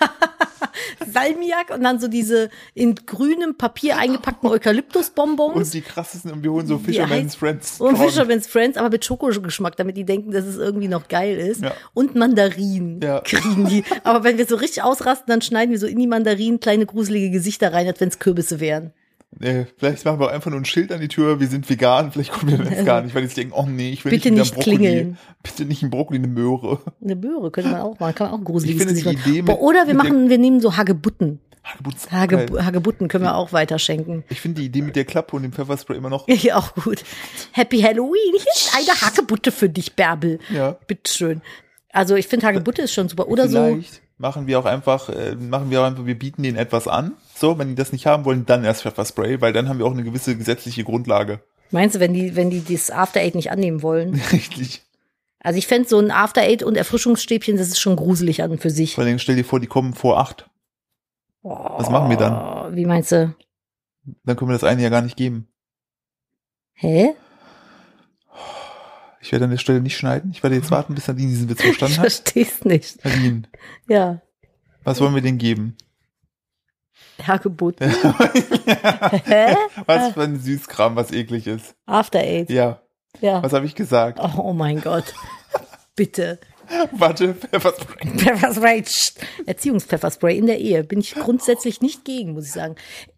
S2: Salmiak und dann so diese in grünem Papier eingepackten Eukalyptusbonbons.
S1: Und die krassesten, und wir holen so Fisherman's Friends.
S2: Und. Fisherman's Friends, aber mit Schokogeschmack, damit die denken, dass es irgendwie noch geil ist.
S1: Ja.
S2: Und Mandarinen
S1: Ja.
S2: kriegen die. Aber wenn wir so richtig ausrasten, dann schneiden wir so in die Mandarinen kleine gruselige Gesichter rein, als wenn es Kürbisse wären.
S1: Nee, vielleicht machen wir einfach nur ein Schild an die Tür, wir sind vegan, vielleicht kommen wir das gar nicht, weil die sich denken, oh nee, ich will
S2: Bitte
S1: nicht,
S2: nicht klingeln.
S1: Bitte nicht ein Brokkoli, eine Möhre.
S2: Eine Möhre könnte man auch machen, kann man auch
S1: die
S2: machen.
S1: Idee
S2: Boah,
S1: mit-
S2: Oder wir machen, wir nehmen so Hagebutten.
S1: Hagebutt ist
S2: Hage. Hagebutten können wir auch weiterschenken.
S1: Ich finde die Idee mit der Klappe und dem Pfefferspray immer noch.
S2: Ja, auch gut. Happy Halloween. Hier ist eine Hagebutte für dich, Bärbel.
S1: Ja.
S2: Bitteschön. Also ich finde Hagebutte ist schon super. Oder so.
S1: Machen wir auch einfach, äh, machen wir auch einfach, wir bieten denen etwas an. So, wenn die das nicht haben wollen, dann erst Pfefferspray, weil dann haben wir auch eine gewisse gesetzliche Grundlage.
S2: Meinst du, wenn die, wenn die das After Eight nicht annehmen wollen?
S1: Richtig.
S2: Also ich fände so ein After Eight und Erfrischungsstäbchen, das ist schon gruselig an und für sich.
S1: Vor allem stell dir vor, die kommen vor acht. Was machen wir dann?
S2: Wie meinst du?
S1: Dann können wir das eine ja gar nicht geben.
S2: Hä?
S1: Ich werde an der Stelle nicht schneiden. Ich werde jetzt warten, bis Nadine diesen Witz
S2: Ich
S1: verstanden hat.
S2: versteh's nicht.
S1: Nadine,
S2: Ja.
S1: was wollen wir denn geben?
S2: Herrgebot. Hä?
S1: Was für ein Süßkram, was eklig ist.
S2: After Eight.
S1: Ja,
S2: Ja.
S1: was habe ich gesagt?
S2: Oh, oh mein Gott. Bitte.
S1: Warte, Pfefferspray.
S2: Pfefferspray. Erziehungspfefferspray in der Ehe. Bin ich grundsätzlich nicht gegen, muss ich sagen.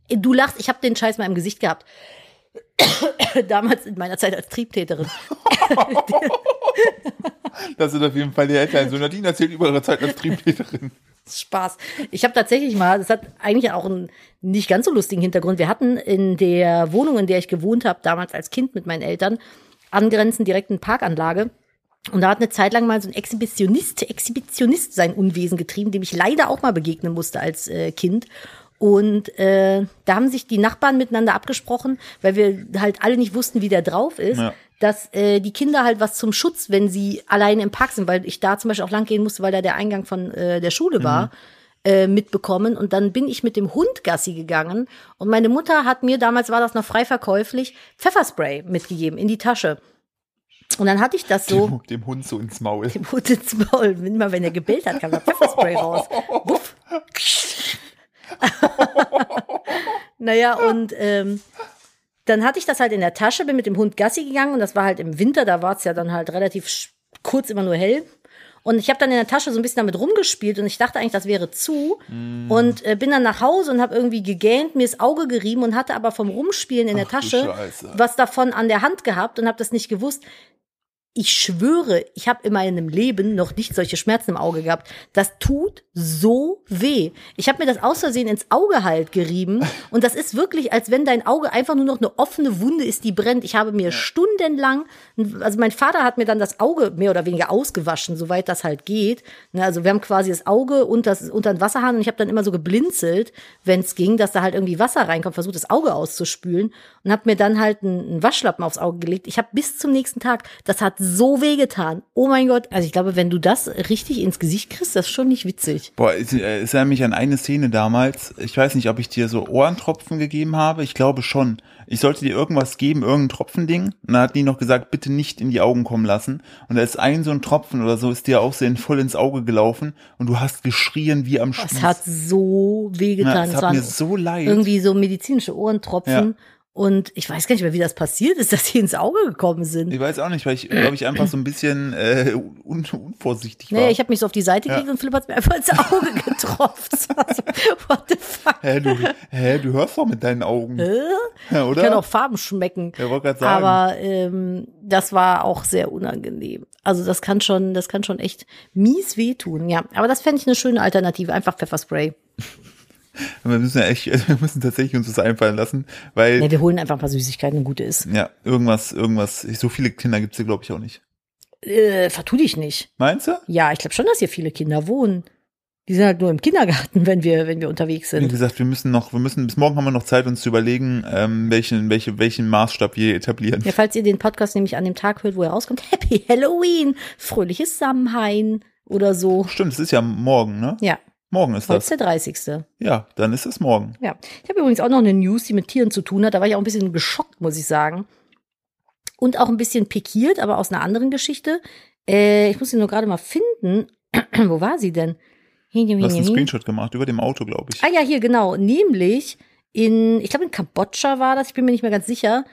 S2: Du lachst, ich habe den Scheiß mal im Gesicht gehabt. Damals in meiner Zeit als Triebtäterin.
S1: Das sind auf jeden Fall die Eltern. So Nadine erzählt über ihre Zeit als Triebtäterin.
S2: Spaß. Ich habe tatsächlich mal, das hat eigentlich auch einen nicht ganz so lustigen Hintergrund. Wir hatten in der Wohnung, in der ich gewohnt habe, damals als Kind mit meinen Eltern, angrenzend direkt eine Parkanlage. Und da hat eine Zeit lang mal so ein Exhibitionist, Exhibitionist sein Unwesen getrieben, dem ich leider auch mal begegnen musste als äh, Kind. Und äh, da haben sich die Nachbarn miteinander abgesprochen, weil wir halt alle nicht wussten, wie der drauf ist,
S1: Ja.
S2: dass äh, die Kinder halt was zum Schutz, wenn sie alleine im Park sind, weil ich da zum Beispiel auch lang gehen musste, weil da der Eingang von äh, der Schule war, äh, mitbekommen. Und dann bin ich mit dem Hund Gassi gegangen und meine Mutter hat mir, damals war das noch frei verkäuflich, Pfefferspray mitgegeben in die Tasche. Und dann hatte ich das so
S1: Dem, dem Hund so ins Maul.
S2: dem Hund ins Maul. Immer wenn er gebellt hat, kam da Pfefferspray raus. Wuff. naja, und ähm, dann hatte ich das halt in der Tasche, bin mit dem Hund Gassi gegangen und das war halt im Winter, da war es ja dann halt relativ kurz immer nur hell. Und ich habe dann in der Tasche so ein bisschen damit rumgespielt und ich dachte eigentlich, das wäre zu. Und äh, bin dann nach Hause und habe irgendwie gegähnt, mir das Auge gerieben und hatte aber vom Rumspielen in der
S1: Ach
S2: Tasche was davon an der Hand gehabt und habe das nicht gewusst. Ich schwöre, ich habe in meinem Leben noch nicht solche Schmerzen im Auge gehabt. Das tut so weh. Ich habe mir das aus Versehen ins Auge halt gerieben und das ist wirklich, als wenn dein Auge einfach nur noch eine offene Wunde ist, die brennt. Ich habe mir stundenlang, also mein Vater hat mir dann das Auge mehr oder weniger ausgewaschen, soweit das halt geht. Ne, Also wir haben quasi das Auge und das unter den Wasserhahn und ich habe dann immer so geblinzelt, wenn es ging, dass da halt irgendwie Wasser reinkommt, versucht das Auge auszuspülen und habe mir dann halt einen, einen Waschlappen aufs Auge gelegt. Ich habe bis zum nächsten Tag, das hat so weh getan. Oh mein Gott, also ich glaube, wenn du das richtig ins Gesicht kriegst, das ist schon nicht witzig.
S1: Boah, es, äh, es erinnert mich an eine Szene damals. Ich weiß nicht, ob ich dir so Ohrentropfen gegeben habe. Ich glaube schon. Ich sollte dir irgendwas geben, irgendein Tropfending. Und dann hat die noch gesagt, bitte nicht in die Augen kommen lassen. Und da ist ein so ein Tropfen oder so, ist dir auch so voll ins Auge gelaufen. Und du hast geschrien wie am Spieß.
S2: Es hat so weh
S1: ja,
S2: getan.
S1: es hat mir so leid.
S2: irgendwie so medizinische Ohrentropfen.
S1: Ja.
S2: Und ich weiß gar nicht mehr, wie das passiert ist, dass sie ins Auge gekommen sind.
S1: Ich weiß auch nicht, weil ich, glaube ich, einfach so ein bisschen äh, un unvorsichtig war.
S2: Nee, ich habe mich so auf die Seite
S1: Ja.
S2: gelegt und Philipp hat mir einfach ins Auge getroffen. Also, what the fuck?
S1: hä, du, hä, du hörst doch mit deinen Augen.
S2: Hä?
S1: Ja, oder?
S2: Ich kann auch Farben schmecken.
S1: Ja, wollte gerade sagen.
S2: Aber ähm, das war auch sehr unangenehm. Also das kann schon, das kann schon echt mies wehtun, ja. Aber das fände ich eine schöne Alternative. Einfach Pfefferspray.
S1: wir müssen ja echt, wir müssen tatsächlich uns das einfallen lassen, weil
S2: Ja, wir holen einfach ein paar Süßigkeiten, eine gute ist.
S1: Ja, irgendwas, irgendwas. So viele Kinder gibt's hier, glaube ich, auch nicht.
S2: Äh, vertu dich nicht.
S1: Meinst du?
S2: Ja, ich glaube schon, dass hier viele Kinder wohnen. Die sind halt nur im Kindergarten, wenn wir, wenn wir unterwegs
S1: Wie
S2: sind.
S1: gesagt, wir müssen noch, wir müssen, bis morgen haben wir noch Zeit, uns zu überlegen, ähm, welchen, welche, welchen Maßstab wir etablieren.
S2: Ja, falls ihr den Podcast nämlich an dem Tag hört, wo er rauskommt, Happy Halloween, fröhliches Samhain oder so.
S1: Stimmt, es ist ja morgen, ne?
S2: Ja,
S1: Morgen ist
S2: heute
S1: das.
S2: ist der 30.
S1: Ja, dann ist es morgen.
S2: Ja. Ich habe übrigens auch noch eine News, die mit Tieren zu tun hat. Da war ich auch ein bisschen geschockt, muss ich sagen. Und auch ein bisschen pikiert, aber aus einer anderen Geschichte. Äh, ich muss sie nur gerade mal finden. Wo war sie denn?
S1: Du hast einen Screenshot gemacht über dem Auto, glaube ich.
S2: Ah ja, hier, genau. Nämlich in, ich glaube in Kambodscha war das, ich bin mir nicht mehr ganz sicher.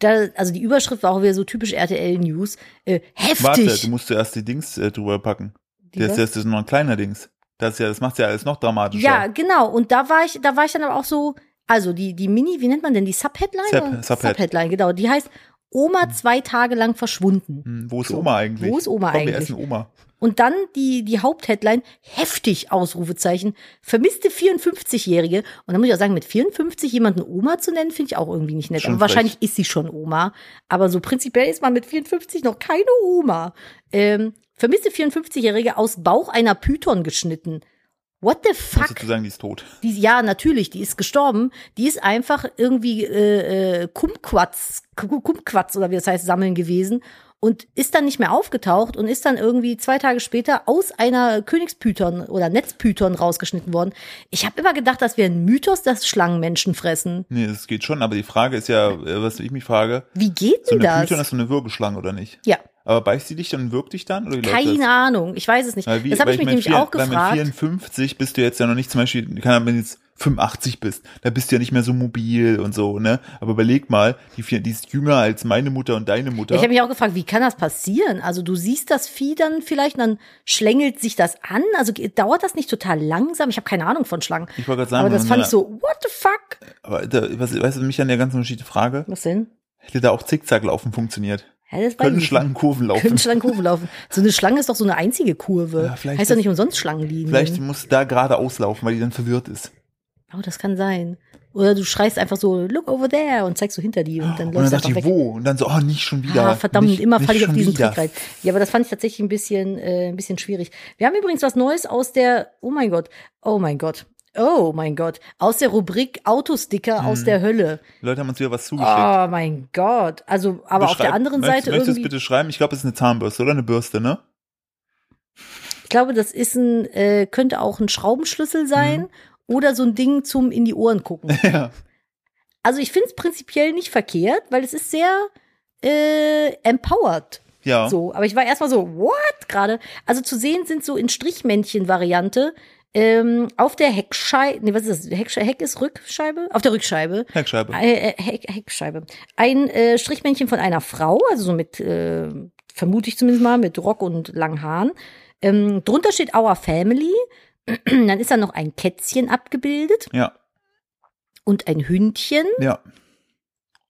S2: Da, also die Überschrift war auch wieder so typisch RTL-News. Äh, heftig.
S1: Warte, du musst zuerst die Dings äh, drüber packen.
S2: Die
S1: Das, das ist noch ein kleiner Dings. Das ist ja, das macht's ja alles noch dramatischer.
S2: Ja, genau. Und da war ich, da war ich dann aber auch so, also die, die Mini, wie nennt man denn die Subheadline?
S1: Sub-? Subhead.
S2: Subheadline, genau. Die heißt Oma zwei Tage lang verschwunden.
S1: Hm, wo ist
S2: So,
S1: Oma eigentlich?
S2: wo ist Oma
S1: Komm,
S2: eigentlich?
S1: Wir essen Oma.
S2: Und dann die, die Hauptheadline, heftig, Ausrufezeichen, vermisste 54-Jährige. Und dann muss ich auch sagen, mit 54 jemanden Oma zu nennen, finde ich auch irgendwie nicht nett.
S1: Schon
S2: Aber wahrscheinlich ist sie schon Oma. Aber so prinzipiell ist man mit 54 noch keine Oma. Ähm, vermisste 54-Jährige aus Bauch einer Python geschnitten. What the fuck?
S1: Musst du sagen, die ist tot.
S2: Die, ja, natürlich, die ist gestorben. Die ist einfach irgendwie äh, äh, Kumquats, Kumquats oder wie das heißt, sammeln gewesen. und ist dann nicht mehr aufgetaucht und ist dann irgendwie zwei Tage später aus einer Königspython oder Netzpython rausgeschnitten worden. Ich habe immer gedacht, das wäre ein Mythos, dass Schlangen Menschen fressen.
S1: Nee, das geht schon, aber die Frage ist ja, äh, was ich mich frage,
S2: Wie geht
S1: so
S2: denn
S1: eine
S2: das?
S1: Python ist so eine Würgeschlange oder nicht?
S2: Ja,
S1: Aber beißt sie dich dann und wirkt dich dann? Läuft das?
S2: keine Ahnung. Ich weiß es nicht.
S1: Wie,
S2: das habe ich mich nämlich
S1: vier-
S2: auch
S1: Weil mit
S2: gefragt.
S1: 54 bist du jetzt ja noch nicht zum Beispiel, keine Ahnung, wenn du jetzt 85 bist, da bist du ja nicht mehr so mobil und so, ne? Aber überleg mal, die, vier, die ist jünger als meine Mutter und deine Mutter.
S2: Ich habe mich auch gefragt, wie kann das passieren? Also du siehst das Vieh dann vielleicht, und dann schlängelt sich das an. Also dauert das nicht total langsam? Ich habe keine Ahnung von Schlangen.
S1: Ich wollte gerade sagen,
S2: Aber das fand
S1: man
S2: ich so, what the fuck?
S1: Aber da, was, weißt du, mich an der ganzen Geschichte frage,
S2: Was denn?
S1: hätte da auch Zickzacklaufen funktioniert?
S2: Ja, das
S1: Können
S2: ich nicht.
S1: Schlangen Kurven laufen?
S2: Können Schlangen Kurven laufen. So eine Schlange ist doch so eine einzige Kurve.
S1: Ja, vielleicht
S2: heißt doch nicht umsonst Schlangenlinien.
S1: Vielleicht muss da gerade auslaufen, weil die dann verwirrt ist.
S2: Oh, das kann sein. Oder du schreist einfach so, look over there und zeigst so hinter die und dann
S1: Und dann
S2: läufst du einfach
S1: die,
S2: weg.
S1: wo? Und dann so, oh, nicht schon wieder.
S2: Ah, verdammt,
S1: nicht,
S2: immer falle ich auf diesen
S1: wieder.
S2: Trick rein. Ja, aber das fand ich tatsächlich ein bisschen, äh, ein bisschen schwierig. Wir haben übrigens was Neues aus der, oh mein Gott, oh mein Gott, oh mein Gott, aus der Rubrik Autosticker aus
S1: Mhm.
S2: der Hölle.
S1: Die Leute haben uns wieder was zugeschickt.
S2: Oh mein Gott. Also, aber auf der
S1: Beschreib-
S2: anderen
S1: möchtest,
S2: Seite
S1: Möchtest du es
S2: irgendwie,
S1: bitte schreiben? Ich glaube, es ist eine Zahnbürste oder eine Bürste, ne?
S2: ich glaube, das ist ein, äh, könnte auch ein Schraubenschlüssel sein
S1: Mhm.
S2: oder so ein Ding zum in die Ohren gucken.
S1: ja.
S2: Also ich finde es prinzipiell nicht verkehrt, weil es ist sehr äh, empowered.
S1: Ja.
S2: So, aber ich war erstmal so, what gerade? Also zu sehen sind so in Strichmännchen-Variante ähm, auf der Heckscheibe, nee, was ist das? Heck, Heck ist Rückscheibe? Auf der Rückscheibe.
S1: Heckscheibe.
S2: Äh, äh, Heck, Heckscheibe. Ein äh, Strichmännchen von einer Frau, also so mit, äh, vermute ich zumindest mal, mit Rock und langen Haaren. Ähm, drunter steht Our Family. Dann ist da noch ein Kätzchen abgebildet
S1: Ja.
S2: und ein Hündchen
S1: Ja.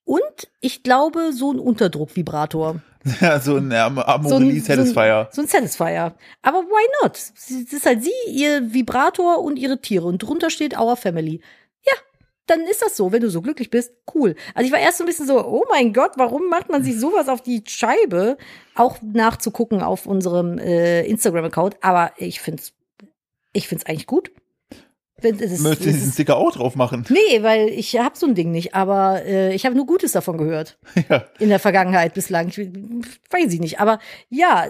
S2: und ich glaube so ein Unterdruckvibrator.
S1: Ja, so ein ähm,
S2: So ein-
S1: Amorelie
S2: so ein-
S1: Satisfier.
S2: So ein Satisfier. Aber why not? Sie- Das ist halt sie, ihr Vibrator und ihre Tiere. Und drunter steht Our Family. Ja, dann ist das so. Wenn du so glücklich bist, cool. Also ich war erst so ein bisschen so, oh mein Gott, warum macht man sich sowas auf die Scheibe? Auch nachzugucken auf unserem äh, Instagram-Account. Aber ich find's, ich find's eigentlich gut. Wenn- das ist-
S1: Möchtest du
S2: das
S1: diesen
S2: ist-
S1: Sticker auch drauf machen?
S2: Nee, weil ich habe so ein Ding nicht, aber äh, ich habe nur Gutes davon gehört.
S1: Ja.
S2: In der Vergangenheit bislang. Ich, weiß ich nicht. Aber ja,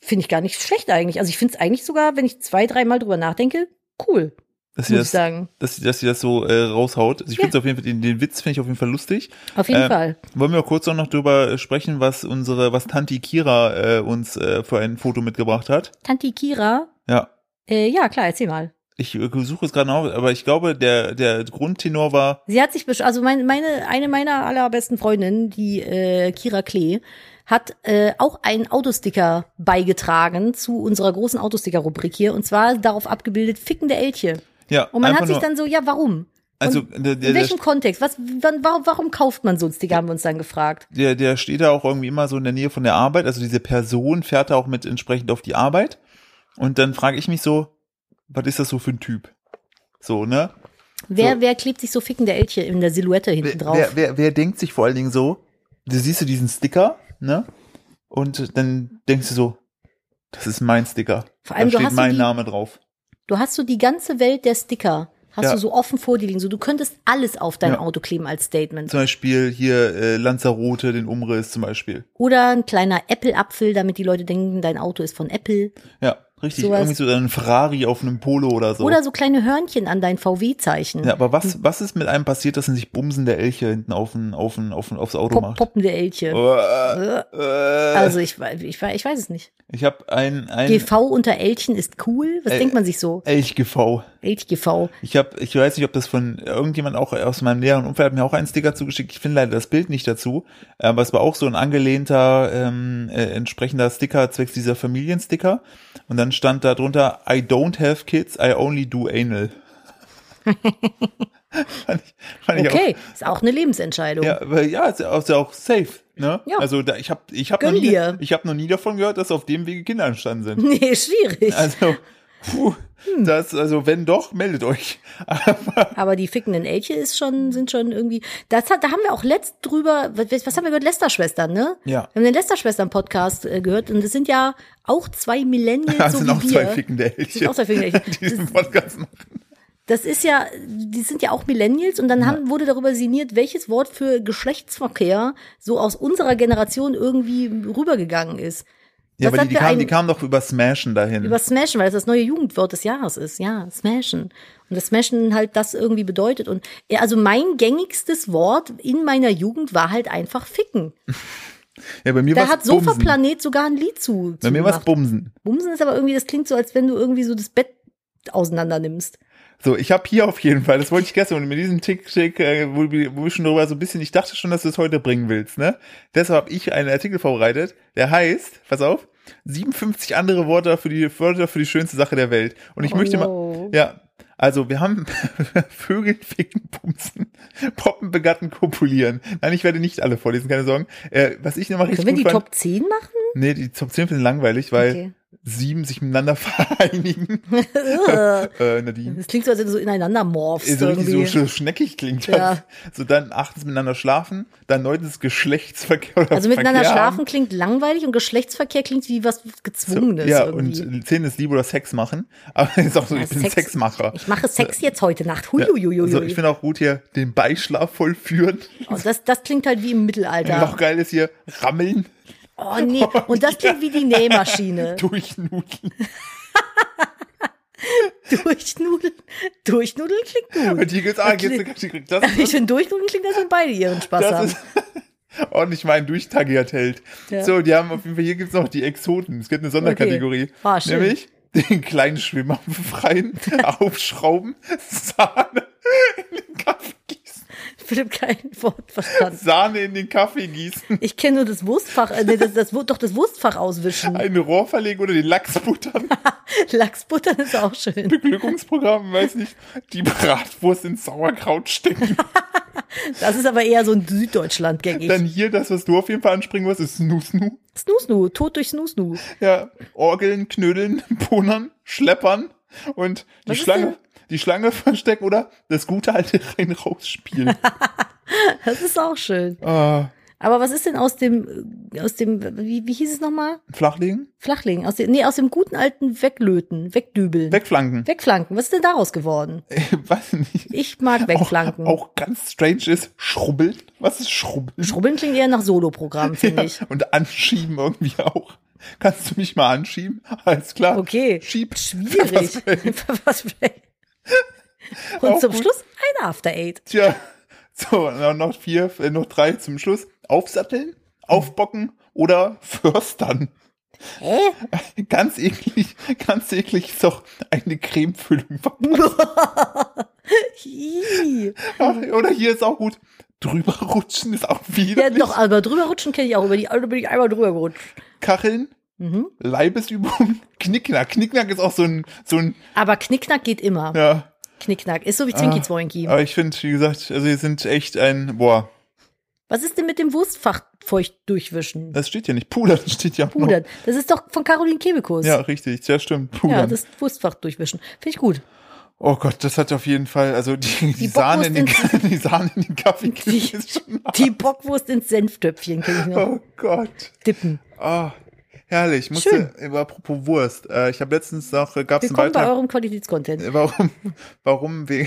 S2: finde ich gar nicht schlecht eigentlich. Also ich finde es eigentlich sogar, wenn ich zwei, dreimal drüber nachdenke, cool,
S1: Dass sie
S2: muss ich
S1: das,
S2: sagen.
S1: dass sie, dass sie das so äh, raushaut. Also ich
S2: Ja.
S1: finde auf jeden Fall, den, den Witz finde ich auf jeden Fall lustig.
S2: Auf jeden
S1: Äh,
S2: Fall.
S1: Wollen wir kurz auch noch drüber sprechen, was unsere, was Tanti Kira äh, uns äh, für ein Foto mitgebracht hat?
S2: Tanti Kira,
S1: Ja.
S2: äh, ja klar, erzähl mal.
S1: Ich äh, suche es gerade noch, aber ich glaube, der, der Grundtenor war,
S2: Sie hat sich, besch- also mein, meine, eine meiner allerbesten Freundinnen, die äh, Kira Klee, hat äh, auch einen Autosticker beigetragen zu unserer großen Autosticker-Rubrik hier. Und zwar darauf abgebildet fickende Elche.
S1: ja,
S2: Und man hat sich dann so, ja, warum?
S1: also der, der,
S2: In
S1: der,
S2: welchem Kontext? Was, wann, warum, warum kauft man so einen Sticker, haben wir uns dann gefragt.
S1: der, der steht da auch irgendwie immer so in der Nähe von der Arbeit. Also diese Person fährt da auch mit entsprechend auf die Arbeit. Und dann frage ich mich so, was ist das so für ein Typ? So, ne?
S2: Wer,
S1: So.
S2: wer klebt sich so fickende Elche in der Silhouette hinten drauf?
S1: wer, wer, wer denkt sich vor allen Dingen so, du siehst du diesen Sticker, ne? Und dann denkst du so, das ist mein Sticker.
S2: Vor allem,
S1: da steht mein
S2: die,
S1: Name drauf.
S2: du hast so die ganze Welt der Sticker. Hast
S1: Ja.
S2: du so offen vor dir liegen. So, du könntest alles auf dein
S1: Ja.
S2: Auto kleben als Statement.
S1: Zum Beispiel hier äh, Lanzarote, den Umriss zum Beispiel.
S2: Oder ein kleiner Apple-Apfel, damit die Leute denken, dein Auto ist von Apple.
S1: Ja, richtig.
S2: Sowas.
S1: Irgendwie so ein Ferrari auf einem Polo oder so.
S2: Oder so kleine Hörnchen an dein VW-Zeichen.
S1: ja, aber was, was ist mit einem passiert, dass er sich bumsende Elche hinten auf ein, auf ein, auf ein, aufs Auto
S2: Pop,
S1: macht?
S2: poppende Elche.
S1: Äh,
S2: äh, Also ich, ich, ich weiß es nicht.
S1: ich habe ein, ein
S2: GV unter Elchen ist cool. Was
S1: Äh,
S2: denkt man sich so?
S1: Elch-GV.
S2: Elch-GV.
S1: Ich habe, ich weiß nicht, ob das von irgendjemand auch aus meinem näheren Umfeld hat mir auch einen Sticker zugeschickt. Ich finde leider das Bild nicht dazu, aber es war auch so ein angelehnter ähm, äh, entsprechender Sticker zwecks dieser Familiensticker. Und dann stand da drunter: I don't have kids, I only do anal. fand ich, fand
S2: Okay, ist auch eine Lebensentscheidung.
S1: Auch, ja, aber ja, ist ja auch, ist ja auch safe. Ne?
S2: Ja.
S1: Also da, ich habe, ich habe noch
S2: Gönn
S1: nie,
S2: dir.
S1: ich habe noch nie davon gehört, dass auf dem Wege Kinder entstanden sind.
S2: Nee, schwierig.
S1: Also, puh,
S2: Hm.
S1: das, also wenn doch, meldet euch.
S2: Aber die fickenden Elche ist schon, sind schon irgendwie. Das hat, da haben wir auch letzt drüber, was, was haben wir gehört? Lästerschwestern, ne?
S1: Ja.
S2: Wir haben den Lästerschwestern-Podcast äh, gehört und das sind ja auch zwei Millennials,
S1: Das
S2: so
S1: sind auch
S2: wir.
S1: zwei fickende Elche.
S2: Sind auch zwei fickende Elche.
S1: die diesen Podcast machen.
S2: Das ist ja, die sind ja auch Millennials und dann haben, wurde darüber sinniert, welches Wort für Geschlechtsverkehr so aus unserer Generation irgendwie rübergegangen ist.
S1: Ja,
S2: Was
S1: aber die, die, kamen, die kamen doch über Smashen dahin.
S2: Über Smashen, weil das das neue Jugendwort des Jahres ist. Ja, Smashen. Und das Smashen halt das irgendwie bedeutet. Und also mein gängigstes Wort in meiner Jugend war halt einfach Ficken.
S1: ja, bei mir
S2: Da hat. Sofaplanet sogar ein Lied zu.
S1: Bei
S2: zu
S1: mir war's
S2: gemacht.
S1: Bumsen.
S2: Bumsen ist aber irgendwie, das klingt so, als wenn du irgendwie so das Bett auseinander nimmst.
S1: So, ich habe hier auf jeden Fall, das wollte ich gestern und mit diesem Tick-Tick, äh, wo, wir- wo wir schon drüber so ein bisschen, ich dachte schon, dass du es heute bringen willst, ne? Deshalb habe ich einen Artikel vorbereitet, der heißt, pass auf, 57 andere Worte für die Wörter für die schönste Sache der Welt. Und ich
S2: Oh
S1: möchte
S2: no.
S1: mal, ja, also wir haben Vögel, Ficken, Pumsen, Poppen, Begatten, Kopulieren. Nein, ich werde nicht alle vorlesen, keine Sorgen. Äh, was ich nochmal richtig
S2: Können wir die
S1: fand,
S2: Top 10 machen?
S1: nee, die Top 10 sind langweilig, weil
S2: Okay.
S1: Sieben sich miteinander vereinigen. Äh, Nadine.
S2: Das klingt so, als wenn du so ineinander morphst.
S1: so
S2: irgendwie.
S1: so sch- schneckig klingt
S2: Ja.
S1: das. So dann achtens miteinander schlafen, dann neuntens Geschlechtsverkehr
S2: also miteinander
S1: Verkehr
S2: schlafen
S1: haben.
S2: klingt langweilig und Geschlechtsverkehr klingt wie was Gezwungenes.
S1: Ja,
S2: irgendwie.
S1: und zehn ist Liebe oder Sex machen. Aber ist auch so,
S2: Ja,
S1: ich bin
S2: Sex-
S1: Sexmacher.
S2: Ich mache Sex jetzt heute Nacht. Hui,
S1: Ja, also ich finde auch gut hier den Beischlaf vollführen.
S2: oh, das, das klingt halt wie im Mittelalter.
S1: Noch geil ist hier rammeln,
S2: Oh nee, und das klingt wie die Nähmaschine.
S1: durchnudeln.
S2: Durchnudeln. Durchnudeln klingt gut.
S1: Und hier gibt's, ah,
S2: Das
S1: jetzt,
S2: klingt-
S1: jetzt, das,
S2: Ich finde, Durchnudeln klingt, als wenn beide ihren Spaß
S1: das
S2: haben.
S1: ist ordentlich meinen durchtagiert hält.
S2: Ja.
S1: So, die haben auf jeden Fall, hier gibt's noch die Exoten. Es gibt eine Sonderkategorie.
S2: Ah, schön.
S1: nämlich den kleinen Schwimmer befreien, aufschrauben, Sahne in den Kaffee.
S2: Philipp, kein Wort verstanden.
S1: Sahne in den Kaffee gießen,
S2: Ich kenne nur das Wurstfach, äh, nee, das, das, doch das Wurstfach auswischen.
S1: ein Rohr verlegen oder den Lachs buttern.
S2: Lachsbutter ist auch schön.
S1: Beglückungsprogramm, weiß nicht, die Bratwurst ins Sauerkraut stecken.
S2: Das ist aber eher so in Süddeutschland gängig.
S1: Dann hier das, was du auf jeden Fall anspringen wirst, ist Snoo-Snoo.
S2: Snoo-Snoo, Tod durch Snoo-Snoo.
S1: Ja, Orgeln, Knödeln, Punnern, Schleppern und die
S2: Was
S1: Schlange, die Schlange verstecken oder das gute alte rein raus spielen.
S2: Das ist auch schön.
S1: ah,
S2: Aber was ist denn aus dem, äh, aus dem, wie, wie hieß es nochmal?
S1: flachlegen,
S2: Flachlegen. Aus dem, nee, aus dem guten alten Weglöten, Wegdübeln.
S1: wegflanken.
S2: Wegflanken. Was ist denn daraus geworden?
S1: Weiß nicht.
S2: Ich mag Wegflanken.
S1: Auch, auch ganz strange ist schrubbeln. Was ist schrubbeln?
S2: Schrubbeln klingt eher nach Soloprogramm, finde
S1: Ja,
S2: ich.
S1: und anschieben irgendwie auch. Kannst du mich mal anschieben? Alles klar.
S2: Okay.
S1: Schieb.
S2: Schwierig.
S1: Pfefferspray.
S2: Und
S1: Auch
S2: zum
S1: gut.
S2: Schluss ein After Eight.
S1: Tja. So, noch- vier, äh, noch drei zum Schluss. Aufsatteln, aufbocken oder förstern.
S2: Hä?
S1: Ganz eklig, ganz eklig ist doch eine Cremefüllung. Oder hier ist auch gut. Drüber rutschen ist auch wieder.
S2: Ja, doch, aber drüber rutschen kenne ich auch. Über die Auto bin ich einmal drüber gerutscht.
S1: Kacheln,
S2: Mhm.
S1: Leibesübung, Knickknack. Knickknack ist auch so ein, so ein,
S2: Aber Knickknack geht immer.
S1: ja.
S2: Knickknack. Ist so wie Zwinki Zwoinki.
S1: Aber ich finde, wie gesagt, also hier sind echt ein, boah,
S2: Was ist denn mit dem Wurstfach feucht durchwischen?
S1: das steht ja nicht. Pudern steht ja auch noch.
S2: Pudern. Das ist doch von Caroline Kebekus.
S1: Ja, richtig, ja stimmt. Pudern.
S2: Ja, das Wurstfach durchwischen. Finde ich gut.
S1: oh Gott, das hat auf jeden Fall, also die, die,
S2: Die
S1: Sahne, in den,
S2: Bockwurst
S1: die Sahne in den Kaffee
S2: Die- Die Bockwurst ins Senftöpfchen kann ich noch
S1: oh Gott.
S2: dippen.
S1: Ah, herrlich. Ich
S2: Schön.
S1: musste, äh, apropos Wurst, äh, ich habe letztens noch, äh, gab es einen
S2: Willkommen bei
S1: Beitrag,
S2: eurem Qualitätscontent.
S1: äh, warum, warum wir,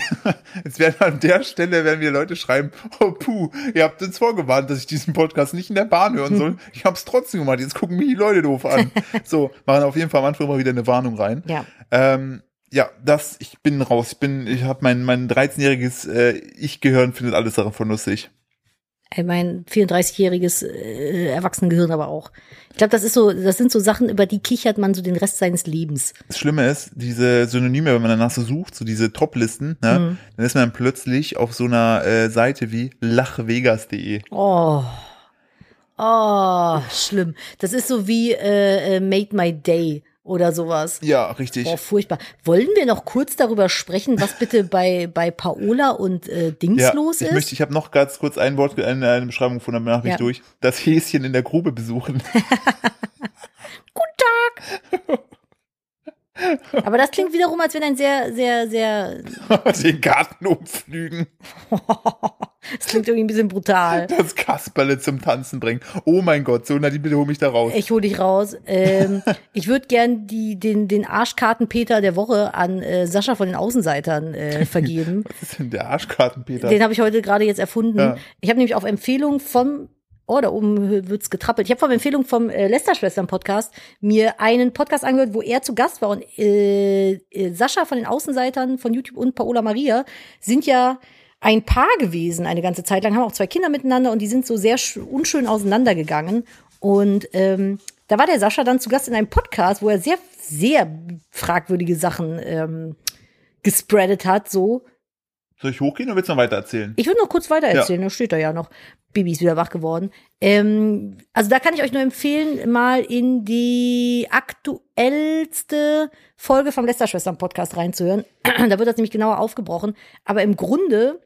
S1: jetzt werden an der Stelle, werden wir Leute schreiben, oh puh, ihr habt uns vorgewarnt, dass ich diesen Podcast nicht in der Bahn hören soll. Ich habe es trotzdem gemacht, jetzt gucken mich die Leute doof an. So, machen auf jeden Fall am Anfang mal wieder eine Warnung rein.
S2: Ja.
S1: Ähm, ja, das, ich bin raus. Ich bin, ich habe mein, mein 13-jähriges äh, Ich-Gehirn findet alles davon lustig.
S2: Mein 34-jähriges äh, Erwachsenengehirn aber auch. Ich glaube, das ist so, das sind so Sachen, über die kichert man so den Rest seines Lebens.
S1: Das Schlimme ist, diese Synonyme, wenn man danach so sucht, so diese Top-Listen, ne,
S2: Mhm.
S1: dann ist man plötzlich auf so einer äh, Seite wie lachvegas.de.
S2: Oh. Oh, schlimm. Das ist so wie äh, äh, Made My Day oder sowas.
S1: Ja, richtig.
S2: Boah, furchtbar. Wollen wir noch kurz darüber sprechen, was bitte bei, bei Paola und äh, Dings
S1: ja,
S2: los
S1: ich
S2: ist?
S1: möchte, ich habe noch ganz kurz ein Wort, eine, eine Beschreibung gefunden, danach bin
S2: Ja.
S1: ich durch. Das Häschen in der Grube besuchen.
S2: Guten Tag! Aber das klingt wiederum, als wenn ein sehr, sehr, sehr.
S1: Den Garten umflügen.
S2: Das klingt irgendwie ein bisschen brutal.
S1: Das Kasperle zum Tanzen bringen. Oh mein Gott, so Nadine, bitte hol mich da raus.
S2: Ich hol dich raus. Ähm, ich würde gern die, den, den Arschkartenpeter der Woche an äh, Sascha von den Außenseitern äh, vergeben.
S1: Was ist denn der Arschkartenpeter?
S2: Den habe ich heute gerade jetzt erfunden.
S1: Ja.
S2: Ich habe nämlich auf Empfehlung vom Oh, da oben wird's getrappelt. Ich habe auf Empfehlung vom äh, Lester-Schwestern-Podcast mir einen Podcast angehört, wo er zu Gast war. Und äh, äh, Sascha von den Außenseitern von YouTube und Paola Maria sind ja ein Paar gewesen eine ganze Zeit lang, haben auch zwei Kinder miteinander und die sind so sehr sch- unschön auseinandergegangen. Und ähm, da war der Sascha dann zu Gast in einem Podcast, wo er sehr, sehr fragwürdige Sachen ähm, gespreadet hat, so
S1: Soll ich hochgehen oder willst du noch weiter erzählen?
S2: ich würde noch kurz weiter erzählen, da steht da ja noch. Bibi ist wieder wach geworden. Ähm, also da kann ich euch nur empfehlen, mal in die aktuellste Folge vom Lästerschwestern-Podcast reinzuhören. da wird das nämlich genauer aufgebrochen. Aber im Grunde